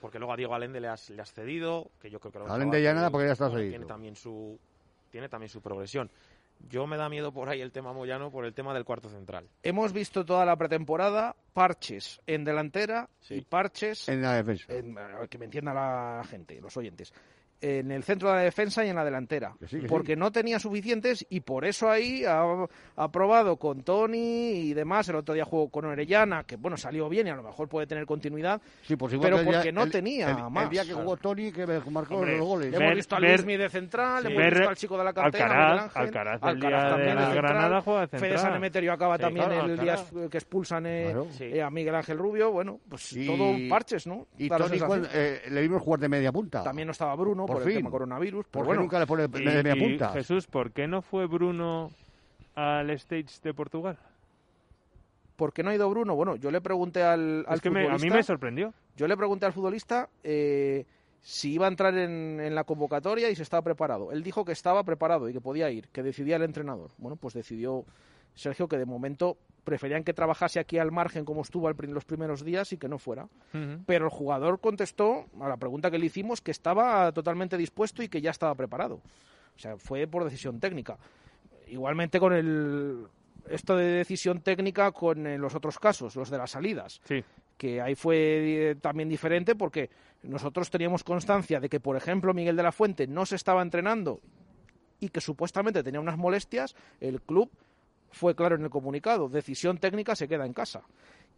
porque luego a Diego Alende le has, le has cedido, que yo creo que... Alende ya nada porque ya está cedido. Tiene también su, tiene también su progresión. Yo me da miedo por ahí el tema Moyano por el tema del cuarto central. Hemos visto toda la pretemporada parches en delantera y parches en la defensa. que me entienda la gente, los oyentes en el centro de la defensa y en la delantera, porque no tenía suficientes y por eso ahí ha, probado con Tony y demás. El otro día jugó con Orellana, que bueno, salió bien y a lo mejor puede tener continuidad, pero porque no tenía más. El día que jugó Tony, que marcó los goles. hemos visto a Luismi de central, hemos visto al chico de la cantera, Alcaraz, Alcaraz, el día de, la Granada juega de central. Fede Sanemeterio acaba también el día que expulsan eh, eh, a Miguel Ángel Rubio, bueno, pues todo parches, ¿no? Y Tony eh, le vimos jugar de media punta. También no estaba Bruno por, el tema coronavirus. Pero bueno, nunca le pone media punta? Jesús, ¿por qué no fue Bruno al stage de Portugal? ¿Por qué no ha ido Bruno? Bueno, yo le pregunté al, al que a mí me sorprendió. Yo le pregunté al futbolista eh, si iba a entrar en, en, la convocatoria y si estaba preparado. Él dijo que estaba preparado y que podía ir, que decidía el entrenador. Bueno, pues decidió Sergio que de momento preferían que trabajase aquí al margen como estuvo en los primeros días y que no fuera. Pero el jugador contestó a la pregunta que le hicimos que estaba totalmente dispuesto y que ya estaba preparado. O sea, fue por decisión técnica. Igualmente con el esto de decisión técnica con eh, los otros casos, los de las salidas. Que ahí fue eh, también diferente porque nosotros teníamos constancia de que, por ejemplo, Miguel de la Fuente no se estaba entrenando y que supuestamente tenía unas molestias, el club fue claro en el comunicado, decisión técnica se queda en casa.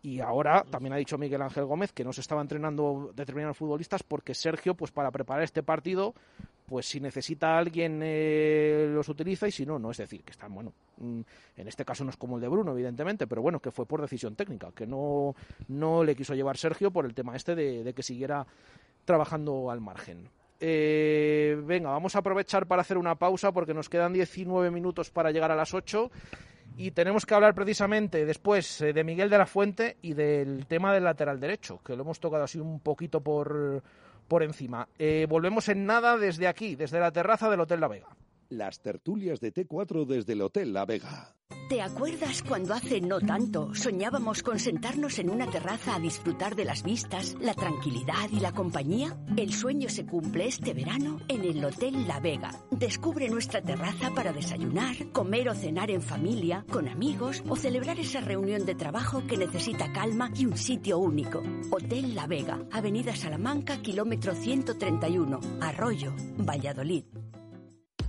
Y ahora también ha dicho Miguel Ángel Gómez que no se estaba entrenando determinados futbolistas porque Sergio, pues para preparar este partido, pues si necesita alguien eh, los utiliza y si no, no. Es decir, que están, bueno, mm, en este caso no es como el de Bruno, evidentemente, pero bueno, que fue por decisión técnica, que no, no le quiso llevar Sergio por el tema este de, de que siguiera trabajando al margen. Eh, venga, vamos a aprovechar para hacer una pausa porque nos quedan 19 minutos para llegar a las 8 y tenemos que hablar precisamente después eh, de Miguel de la Fuente y del tema del lateral derecho, que lo hemos tocado así un poquito por, por encima. Eh, volvemos en nada desde aquí, desde la terraza del Hotel La Vega. Las tertulias de T4 desde el Hotel La Vega. ¿Te acuerdas cuando hace no tanto soñábamos con sentarnos en una terraza a disfrutar de las vistas, la tranquilidad y la compañía? El sueño se cumple este verano en el Hotel La Vega. Descubre nuestra terraza para desayunar, comer o cenar en familia, con amigos o celebrar esa reunión de trabajo que necesita calma y un sitio único. Hotel La Vega, Avenida Salamanca, kilómetro 131, Arroyo, Valladolid.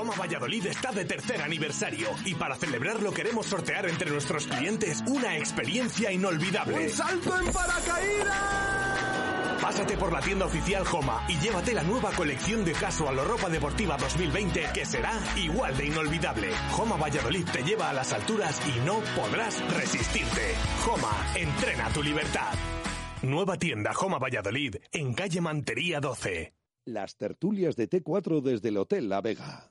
Joma Valladolid está de tercer aniversario y para celebrarlo queremos sortear entre nuestros clientes una experiencia inolvidable. ¡Un salto en paracaídas! Pásate por la tienda oficial Joma y llévate la nueva colección de casual o ropa deportiva 2020 que será igual de inolvidable. Joma Valladolid te lleva a las alturas y no podrás resistirte. Joma, entrena tu libertad. Nueva tienda Joma Valladolid en calle Mantería 12. Las tertulias de T4 desde el Hotel La Vega.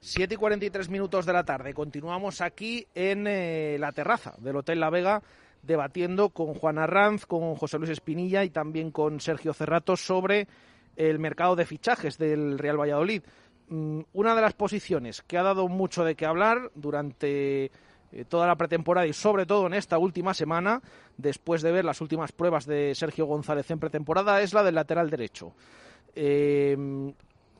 7 y 43 minutos de la tarde. Continuamos aquí en eh, la terraza del Hotel La Vega debatiendo con Juan Arranz, con José Luis Espinilla y también con Sergio Cerrato sobre el mercado de fichajes del Real Valladolid. Mm, una de las posiciones que ha dado mucho de qué hablar durante eh, toda la pretemporada y sobre todo en esta última semana, después de ver las últimas pruebas de Sergio González en pretemporada, es la del lateral derecho. Eh,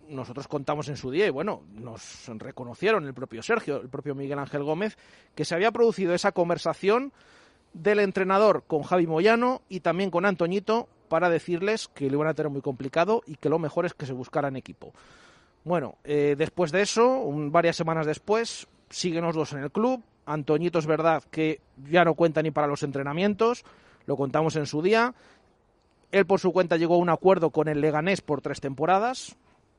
nosotros contamos en su día y bueno, nos reconocieron el propio Sergio, el propio Miguel Ángel Gómez, que se había producido esa conversación del entrenador con Javi Moyano y también con Antoñito para decirles que lo iban a tener muy complicado y que lo mejor es que se buscaran equipo. Bueno, eh, después de eso, varias semanas después, siguen los dos en el club. Antoñito es verdad que ya no cuenta ni para los entrenamientos, lo contamos en su día. Él por su cuenta llegó a un acuerdo con el Leganés por tres temporadas,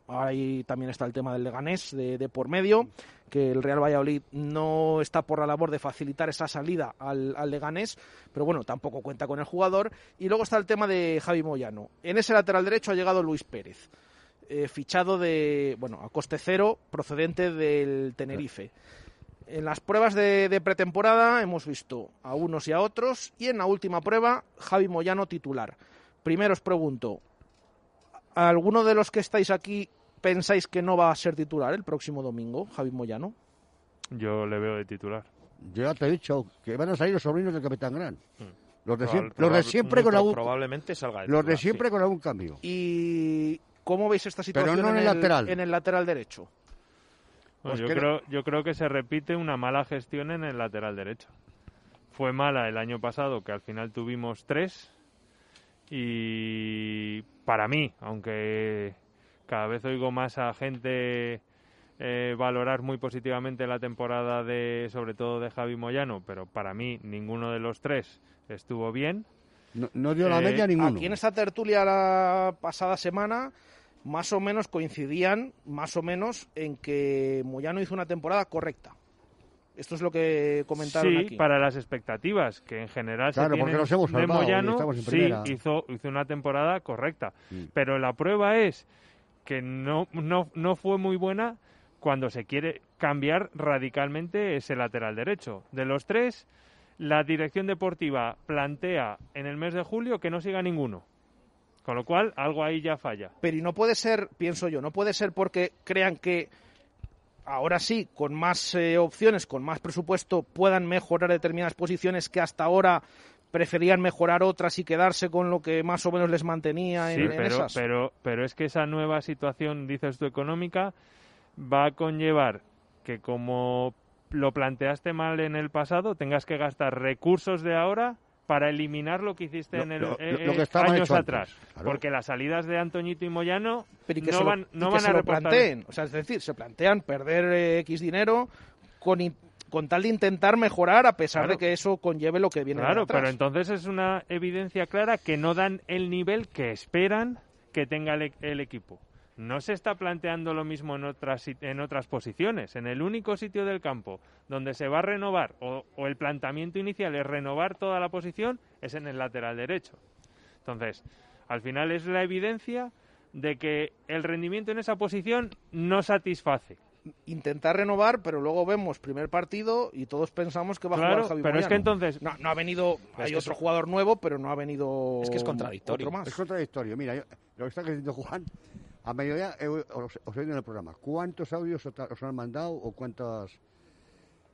Ahí también está el tema del Leganés de, por medio, que el Real Valladolid no está por la labor de facilitar esa salida al, Leganés, pero bueno, tampoco cuenta con el jugador. Y luego está el tema de Javi Moyano. En ese lateral derecho ha llegado Luis Pérez, eh, fichado de, bueno, a coste cero, procedente del Tenerife. En las pruebas de, de, pretemporada hemos visto a unos y a otros y en la última prueba Javi Moyano titular. Primero os pregunto, ¿alguno de los que estáis aquí pensáis que no va a ser titular el próximo domingo, Javi Moyano? Yo le veo de titular. Yo ya te he dicho que van a salir los sobrinos del Capitán Gran. Hmm. Los de, siempre, los de siempre con algún probablemente salga de los de siempre con algún cambio. ¿Y cómo veis esta situación en, el, lateral. en el lateral derecho? Pues yo, creo, yo creo que se repite una mala gestión en el lateral derecho. Fue mala el año pasado, que al final tuvimos tres. Y para mí, aunque cada vez oigo más a gente eh, valorar muy positivamente la temporada de, sobre todo de Javi Moyano, pero para mí ninguno de los tres estuvo bien. No, dio la eh, media ninguno. Aquí en esta tertulia la pasada semana más o menos coincidían, más o menos, en que Moyano hizo una temporada correcta. Esto es lo que comentaron sí, para las expectativas que en general se tienen de Moyano, sí, hizo, hizo una temporada correcta. Pero la prueba es que no, no, no fue muy buena cuando se quiere cambiar radicalmente ese lateral derecho. De los tres, la dirección deportiva plantea en el mes de julio que no siga ninguno. Con lo cual, algo ahí ya falla. Pero y no puede ser, pienso yo, no puede ser porque crean que ahora sí, con más eh, opciones, con más presupuesto, puedan mejorar determinadas posiciones que hasta ahora preferían mejorar otras y quedarse con lo que más o menos les mantenía en, pero, esas. Pero, pero es que esa nueva situación, dices tú, económica, va a conllevar que como lo planteaste mal en el pasado, tengas que gastar recursos de ahora para eliminar lo que hiciste en el, eh, años atrás. Porque las salidas de Antoñito y Moyano no van, no van a reportar. O sea, es decir, se plantean perder eh, X dinero con con tal de intentar mejorar a pesar de que eso conlleve lo que viene Claro, pero entonces es una evidencia clara que no dan el nivel que esperan que tenga el, equipo. No se está planteando lo mismo en otras, en otras posiciones. En el único sitio del campo donde se va a renovar o, o el planteamiento inicial es renovar toda la posición es en el lateral derecho. Entonces, al final es la evidencia de que el rendimiento en esa posición no satisface intentar renovar, pero luego vemos primer partido y todos pensamos que va a jugar Javi pero es que entonces no, ha venido hay otro jugador nuevo, pero no ha venido es que es contradictorio Es contradictorio. Mira, lo que está diciendo Juan, A mediodía os, os he oído en el programa. ¿Cuántos audios os, os han mandado o cuántas...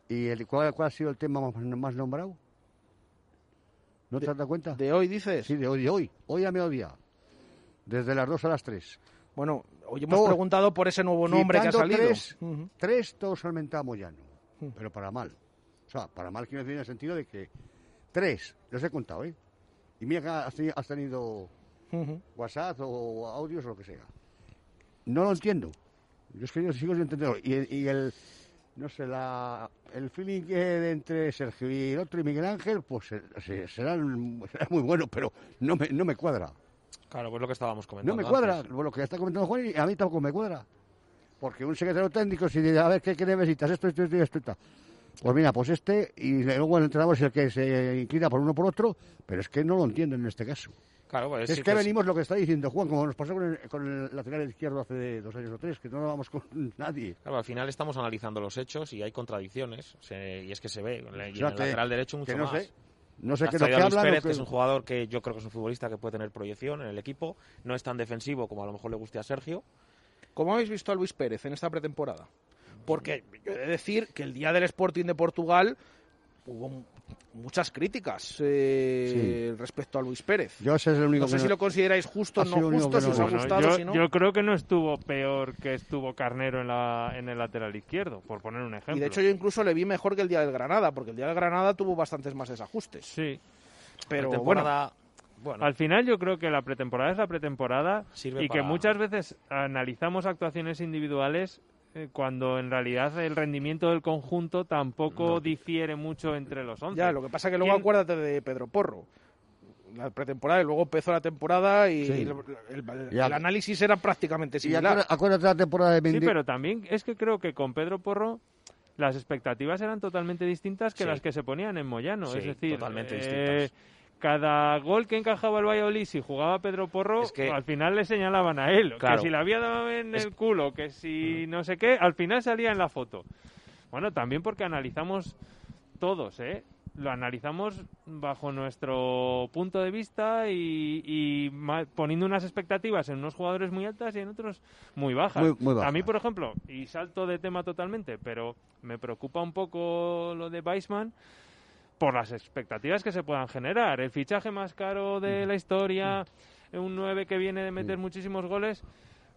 ¿Y el, cuál, cuál ha sido el tema más, más nombrado? ¿No te has dado cuenta? ¿De hoy dices? Sí, de hoy, de hoy. Hoy a mediodía. Desde las 2 a las 3. Bueno, hoy hemos Todos- preguntado por ese nuevo nombre que ha salido. Tres, Ujú. tres todos han mentado a Moyano. Mm. Pero para mal. O sea, para mal quiero decir en el sentido de que tres, los he contado, ¿eh? Y mira que has tenido, has tenido. WhatsApp o audios o lo que sea. No lo entiendo. Yo es que yo sigo sin entenderlo. Y, y el, no sé, la, el feeling que entre Sergio y el otro y Miguel Ángel, pues eh, se- serán, será muy bueno, pero no me, no me cuadra. Claro, pues lo que estábamos No comentando. me cuadra. antes. Lo que está comentando Juan y a mí tampoco me cuadra. Porque un secretario técnico, si dice, a ver, ¿qué, qué necesitas? Esto, esto, esto, y esto, tal. Pues mira, pues este, y luego el entrenador es el que se inclina por uno por otro, pero es que no lo entiendo en este caso. Claro, pues Es sí que que venimos lo que está diciendo Juan, como nos pasó con el, con el lateral izquierdo hace dos años o tres, que no lo vamos con nadie. Claro, al final estamos analizando los hechos y hay contradicciones. se- y es que se ve. Y en el lateral derecho mucho que no más. sé, no sé qué que Luis hablan. Pérez, que es un jugador que yo creo que es un futbolista que puede tener proyección en el equipo. No es tan defensivo como a lo mejor le guste a Sergio. ¿Cómo habéis visto a Luis Pérez en esta pretemporada? Porque yo he de decir que el día del Sporting de Portugal hubo muchas críticas eh, respecto a Luis Pérez. Yo ese es el único No sé que si no- lo consideráis justo, ha no justo, si no- os ha Bueno, gustado, yo, si no. yo creo que no estuvo peor que estuvo Carnero en, la, en el lateral izquierdo, por poner un ejemplo. Y de hecho yo incluso le vi mejor que el día del Granada, porque el día del Granada tuvo bastantes más desajustes. Sí. Pero bueno, bueno, Al final yo creo que la pretemporada es la pretemporada Sirve y que muchas veces analizamos actuaciones individuales cuando en realidad el rendimiento del conjunto tampoco difiere mucho entre los 11. ya, lo que pasa que luego ¿Quién- acuérdate de Pedro Porro. La pretemporada y luego empezó la temporada y Sí. el, el- Ya- el análisis era prácticamente Y similar. acuérdate, acuérdate de la temporada de Sí, Mendy. pero también es que creo que con Pedro Porro las expectativas eran totalmente distintas que Sí. las que se ponían en Moyano. Sí, es decir, totalmente eh, distintas. Cada gol que encajaba el Valladolid, si jugaba Pedro Porro, Es que- al final le señalaban a él. Claro. Que si le había dado en Es- el culo, que si no sé qué, al final salía en la foto. Bueno, también porque analizamos todos, ¿eh? Lo analizamos bajo nuestro punto de vista y, y poniendo unas expectativas en unos jugadores muy altas y en otros muy bajas. Muy- muy A mí, por ejemplo, y salto de tema totalmente, pero me preocupa un poco lo de Weissman por las expectativas que se puedan generar. El fichaje más caro de la historia, un 9 que viene de meter muchísimos goles.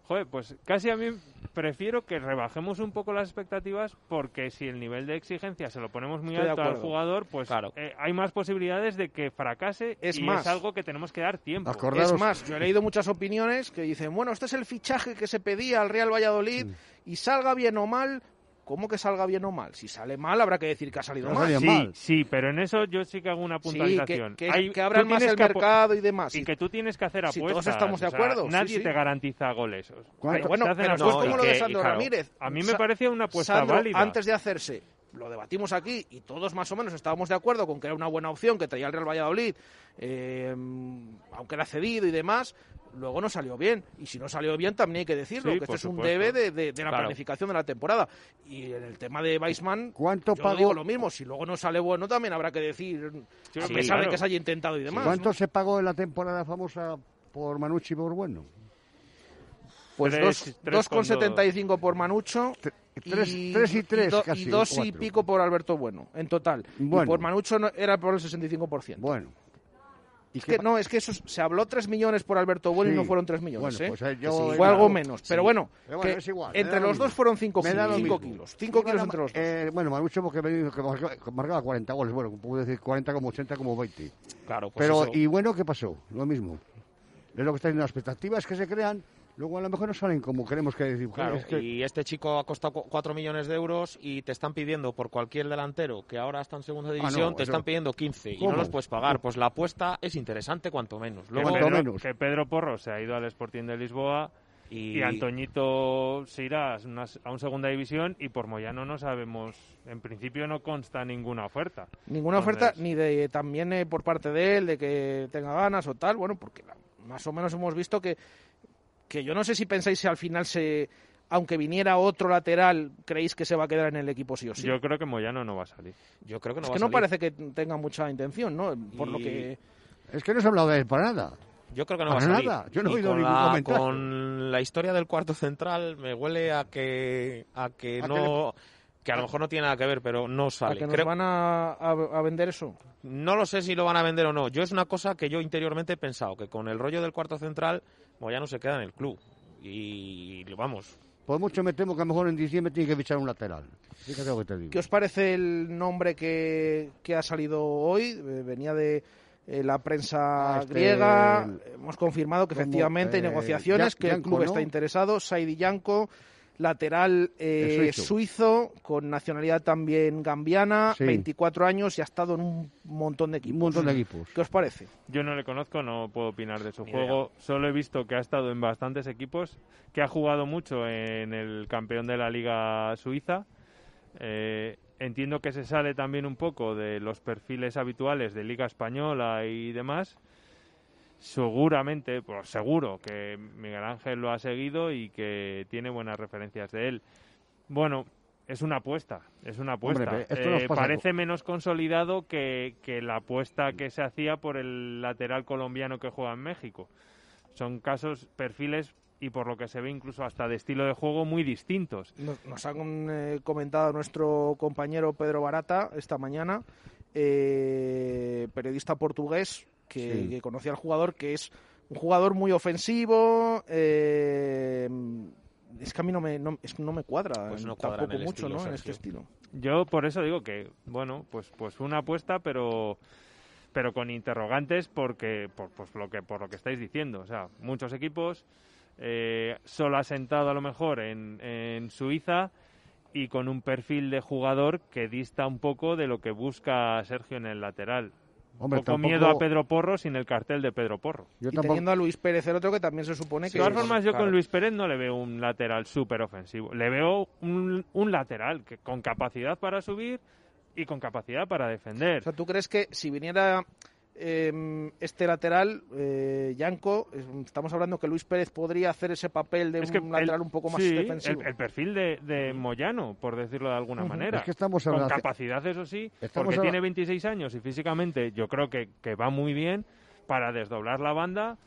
Joder, pues casi a mí prefiero que rebajemos un poco las expectativas porque si el nivel de exigencia se lo ponemos muy Estoy alto al jugador, pues Claro. eh, hay más posibilidades de que fracase Es y más. es algo que tenemos que dar tiempo. Acordaros- Es más, yo he leído muchas opiniones que dicen, bueno, este es el fichaje que se pedía al Real Valladolid y salga bien o mal. ¿Cómo que salga bien o mal? Si sale mal, habrá que decir que ha salido No mal. Sí, mal. sí, pero en eso yo sí que hago una Sí, que, puntualización. que, Hay- que abran más el mercado y demás. Y que tú tienes que hacer Si apuestas. todos estamos de o sea, acuerdo, sí, nadie sí. te garantiza goles. ¿Cuánto- Pero bueno, pero es como No, lo de Sandro claro, Ramírez. A mí me parecía una apuesta Sandro, válida. antes de hacerse, lo debatimos aquí y todos más o menos estábamos de acuerdo con que era una buena opción que traía el Real Valladolid, eh, aunque era cedido y demás. Luego no salió bien. Y si no salió bien, también hay que decirlo, Sí, que este es un debe de, de- de la Claro. planificación de la temporada. Y en el tema de Weissman, ¿Cuánto yo pagó? digo lo mismo. Si luego no sale bueno, también habrá que decir, Sí, a sí, pesar de que se haya intentado y demás. ¿Cuánto se pagó en la temporada famosa por Manucci y por Bueno? Pues Tres- dos- tres 2,75 por Manucho. Tres, tres y tres, do- casi. y dos y pico por Alberto Bueno, en total. Y Bueno. por Manucho no- era por el 65%. Bueno. ¿Y Es que no, es que eso, se habló 3 millones por Alberto Bueno y Sí. no fueron 3 millones. Bueno, ¿eh? pues, eh, yo- Fue claro, algo menos. Pero sí. bueno, Pero bueno, es igual, entre los dos fueron 5 Me da lo kilos. mismo. 5 Iban kilos a- entre los dos. eh, bueno, Manucho porque, me dijo que marcaba, que marcaba 40 goles. Bueno, puedo decir 40 como 80 como 20. claro, pues Pero, eso- ¿y bueno qué pasó? Lo mismo. Es lo que está diciendo, las expectativas que se crean, luego a lo mejor no salen como queremos que decir. Claro, es que- y este chico ha costado 4 millones de euros y te están pidiendo por cualquier delantero que ahora está en segunda división, Ah, no, te eso- están pidiendo 15 y no los puedes pagar. Pues la apuesta es interesante cuanto menos. Luego, Cuanto Pedro, menos. que Pedro Porro se ha ido al Sporting de Lisboa y, y, Antoñito se irá a una, a un segunda división y por Moyano no sabemos, en principio no consta ninguna oferta. Ninguna Entonces- oferta, ni de también eh, por parte de él, de que tenga ganas o tal. Bueno, porque la- más o menos hemos visto que, que yo no sé si pensáis si al final se. Aunque viniera otro lateral, creéis que se va a quedar en el equipo sí o sí. Yo creo que Moyano no va a salir. yo creo que no es va que a no salir. parece que tenga mucha intención, ¿no? Por lo que. Es que no se ha hablado de él para nada. Yo creo que no va a Para salir. nada, yo no he oído con ningún la, comentario. con la historia del cuarto central me huele a que a que ¿A que no que a lo mejor no tiene nada que ver, pero no ¿A sale. que nos Creo- van a, a- a vender eso? No lo sé si lo van a vender o no. Yo es una cosa que yo interiormente he pensado, que con el rollo del cuarto central, Moyano se queda en el club. Y vamos, Por mucho me temo que a lo mejor en diciembre tiene que fichar un lateral. Fíjate lo que te digo. ¿Qué os parece el nombre que, que ha salido hoy? Eh, venía de eh, la prensa Ah, este, griega. el- Hemos confirmado que como, efectivamente hay eh, negociaciones, Yan- que el club ¿no? está interesado. Saidi Yanko, lateral eh, suizo. con nacionalidad también gambiana, Sí. 24 años y ha estado en un montón de equipos. Un montón de equipos. ¿Qué os parece? Yo no le conozco, no puedo opinar de su Ni juego. Solo he visto que ha estado en bastantes equipos, que ha jugado mucho en el campeón de la Liga Suiza. Eh, entiendo que se sale también un poco de los perfiles habituales de Liga Española y demás. Seguramente, pues seguro que Miguel Ángel lo ha seguido y que tiene buenas referencias de él. Bueno, es una apuesta, es una apuesta. Hombre, Eh, parece menos consolidado que, que la apuesta que se hacía por el lateral colombiano que juega en México. Son casos, perfiles y por lo que se ve incluso hasta de estilo de juego muy distintos. Nos, nos han eh, comentado nuestro compañero Pedro Barata esta mañana, eh, periodista portugués que, Sí. que conocía al jugador, que es un jugador muy ofensivo. eh, es que a mí no me, no, es no me cuadra, Pues no cuadra en tampoco mucho estilo, ¿no? en este estilo. Yo por eso digo que, bueno, pues, pues una apuesta, pero pero con interrogantes porque por pues lo que por lo que estáis diciendo, o sea, muchos equipos eh, solo asentado a lo mejor en, en Suiza y con un perfil de jugador que dista un poco de lo que busca Sergio en el lateral. Hombre, poco tampoco- miedo a Pedro Porro sin el cartel de Pedro Porro. Yo Y tampoco- teniendo a Luis Pérez, el otro que también se supone De que... todas es- formas, yo claro. con Luis Pérez no le veo un lateral súper ofensivo. Le veo un, un lateral que con capacidad para subir y con capacidad para defender. O sea, ¿tú crees que si viniera eh, este lateral, eh, Yanko, estamos hablando que Luis Pérez podría hacer ese papel de Es que un lateral el- un poco más sí, defensivo? El, el perfil de, de Moyano, por decirlo de alguna manera. Es que estamos Con capacidad, eso sí, Estamos porque tiene 26 años y físicamente yo creo que, que va muy bien para desdoblar la banda,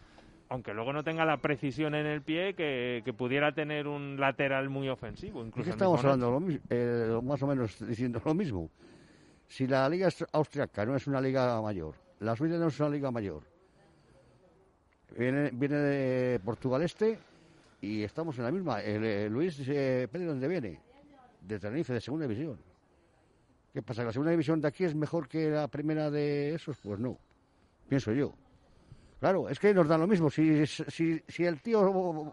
aunque luego no tenga la precisión en el pie que, que pudiera tener un lateral muy ofensivo. Es Incluso estamos hablando lo eh, más o menos diciendo lo mismo. Si la liga austriaca no es una liga mayor, la suiza no es una liga mayor, viene, viene de Portugal Este y estamos en la misma. Eh, Luis eh, Pérez, ¿dónde viene? De Tenerife, de segunda división. ¿Qué pasa? ¿Que la segunda división de aquí es mejor que la primera de esos? Pues no, pienso yo. Claro, es que nos da lo mismo. Si, si, si el tío...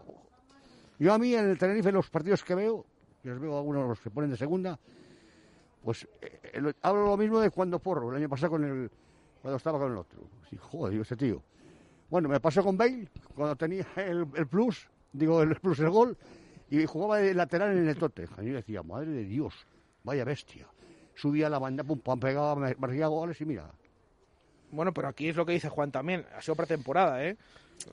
Yo a mí en el Tenerife los partidos que veo, que los veo algunos los que ponen de segunda, pues eh, eh, lo- hablo lo mismo de cuando Porro, el año pasado con el, cuando estaba con el otro. Sí, joder, este tío. Bueno, me pasó con Bale, cuando tenía el, el plus, digo, el plus el gol, y jugaba de lateral en el Tottenham. Y yo decía, madre de Dios, vaya bestia. Subía a la banda, pum, pam, pegaba, marcaba goles y mira. Bueno, pero aquí es lo que dice Juan también. Ha sido pretemporada, ¿eh?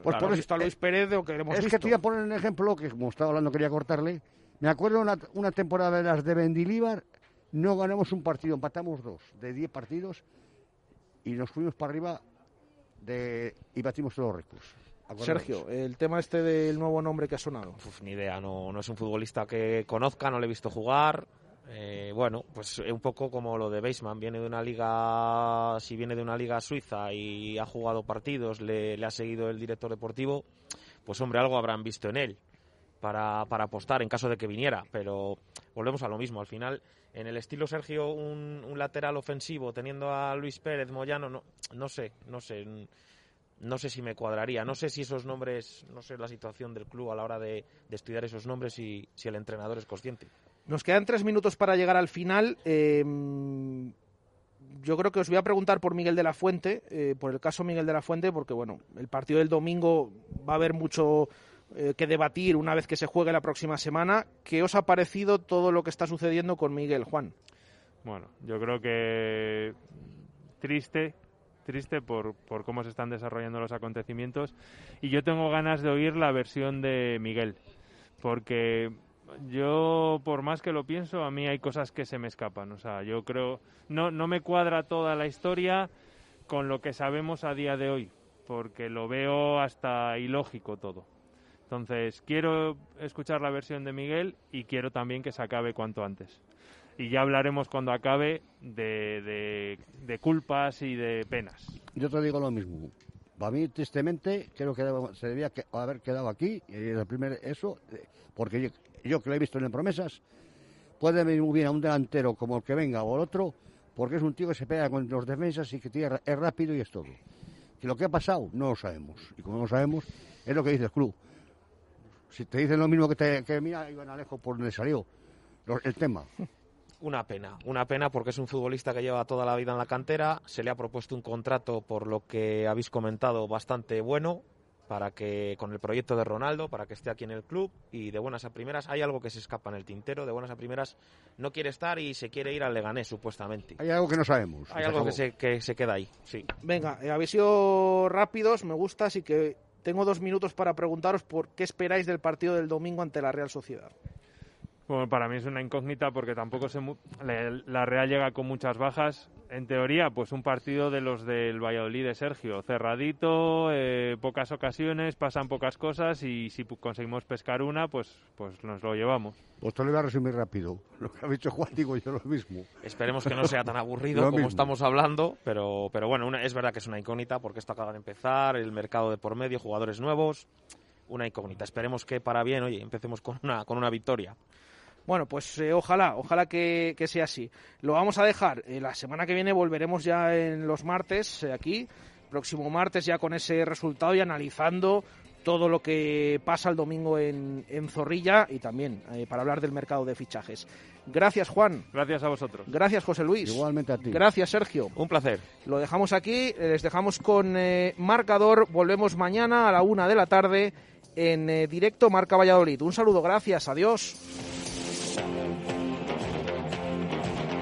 Pues por eso- a Luis Pérez de lo que hemos es visto. que te voy a poner un ejemplo que, como estaba hablando, quería cortarle. Me acuerdo una, una temporada de las de Bendilíbar, no ganamos un partido, empatamos dos de 10 partidos y nos fuimos para arriba de, y batimos todos los récords. Sergio, el tema este del nuevo nombre que ha sonado. Uf, ni idea, no, no es un futbolista que conozca, no le he visto jugar. Eh, bueno, pues eh, un poco como lo de Beisman, viene de una liga, si viene de una liga suiza y ha jugado partidos, le, le ha seguido el director deportivo, pues hombre, algo habrán visto en él para, para apostar en caso de que viniera, pero volvemos a lo mismo, al final en el estilo Sergio un, un lateral ofensivo teniendo a Luis Pérez, Moyano, no, no sé, no sé, no sé si me cuadraría, no sé si esos nombres, no sé la situación del club a la hora de, estudiar esos nombres y si el entrenador es consciente. Nos quedan tres minutos para llegar al final. Eh, yo creo que os voy a preguntar por Miguel de la Fuente, eh, por el caso Miguel de la Fuente, porque bueno, el partido del domingo va a haber mucho eh, que debatir una vez que se juegue la próxima semana. ¿Qué os ha parecido todo lo que está sucediendo con Miguel, Juan? Bueno, yo creo que triste, triste por, por cómo se están desarrollando los acontecimientos y yo tengo ganas de oír la versión de Miguel, porque yo por más que lo pienso, a mí hay cosas que se me escapan, o sea, yo creo no no me cuadra toda la historia con lo que sabemos a día de hoy. porque lo veo hasta ilógico todo. Entonces, quiero escuchar la versión de Miguel y quiero también que se acabe cuanto antes. Y ya hablaremos cuando acabe de, de- de culpas y de penas. Yo te digo lo mismo. Para mí, tristemente, creo que se debía haber quedado aquí, y el primer eso, eh, porque yo, yo que lo he visto en Promesas, puede venir muy bien a un delantero como el que venga o el otro, porque es un tío que se pega con los defensas y que es rápido y es todo. Que lo que ha pasado, no lo sabemos. Y como no lo sabemos, es lo que dice el club. Si te dicen lo mismo que, te, que mira Iván Alejo por donde salió lo- el tema. Una pena, una pena porque es un futbolista que lleva toda la vida en la cantera, se le ha propuesto un contrato por lo que habéis comentado bastante bueno para que con el proyecto de Ronaldo, para que esté aquí en el club y de buenas a primeras hay algo que se escapa en el tintero, de buenas a primeras no quiere estar y se quiere ir al Leganés supuestamente. Hay algo que no sabemos. Hay algo que se, que se queda ahí, sí. Venga, eh, habéis sido rápidos, me gusta, así que tengo dos minutos para preguntaros por qué esperáis del partido del domingo ante la Real Sociedad. Bueno, para mí es una incógnita porque tampoco se la Real llega con muchas bajas. En teoría, pues un partido de los del Valladolid de Sergio, cerradito, eh, pocas ocasiones, pasan pocas cosas y si pu- conseguimos pescar una, pues, pues nos lo llevamos. Pues te lo voy a resumir rápido. Lo que ha dicho Juan, digo yo lo mismo. Esperemos que no sea tan aburrido como mismo. estamos hablando, pero, pero bueno, una- es verdad que es una incógnita porque esto acaba de empezar, el mercado de por medio, jugadores nuevos, una incógnita. Esperemos que para bien, oye, empecemos con una, con una victoria. Bueno, pues eh, ojalá, ojalá que, que sea así. Lo vamos a dejar. Eh, la semana que viene volveremos ya en los martes eh, aquí. Próximo martes ya con ese resultado y analizando todo lo que pasa el domingo en, en Zorrilla y también eh, para hablar del mercado de fichajes. Gracias Juan, Gracias a vosotros. gracias José Luis, Igualmente a ti. gracias Sergio. Un placer. Lo dejamos aquí, les dejamos con eh, marcador. Volvemos mañana a la una de la tarde en eh, directo Marca Valladolid. Un saludo, gracias, adiós.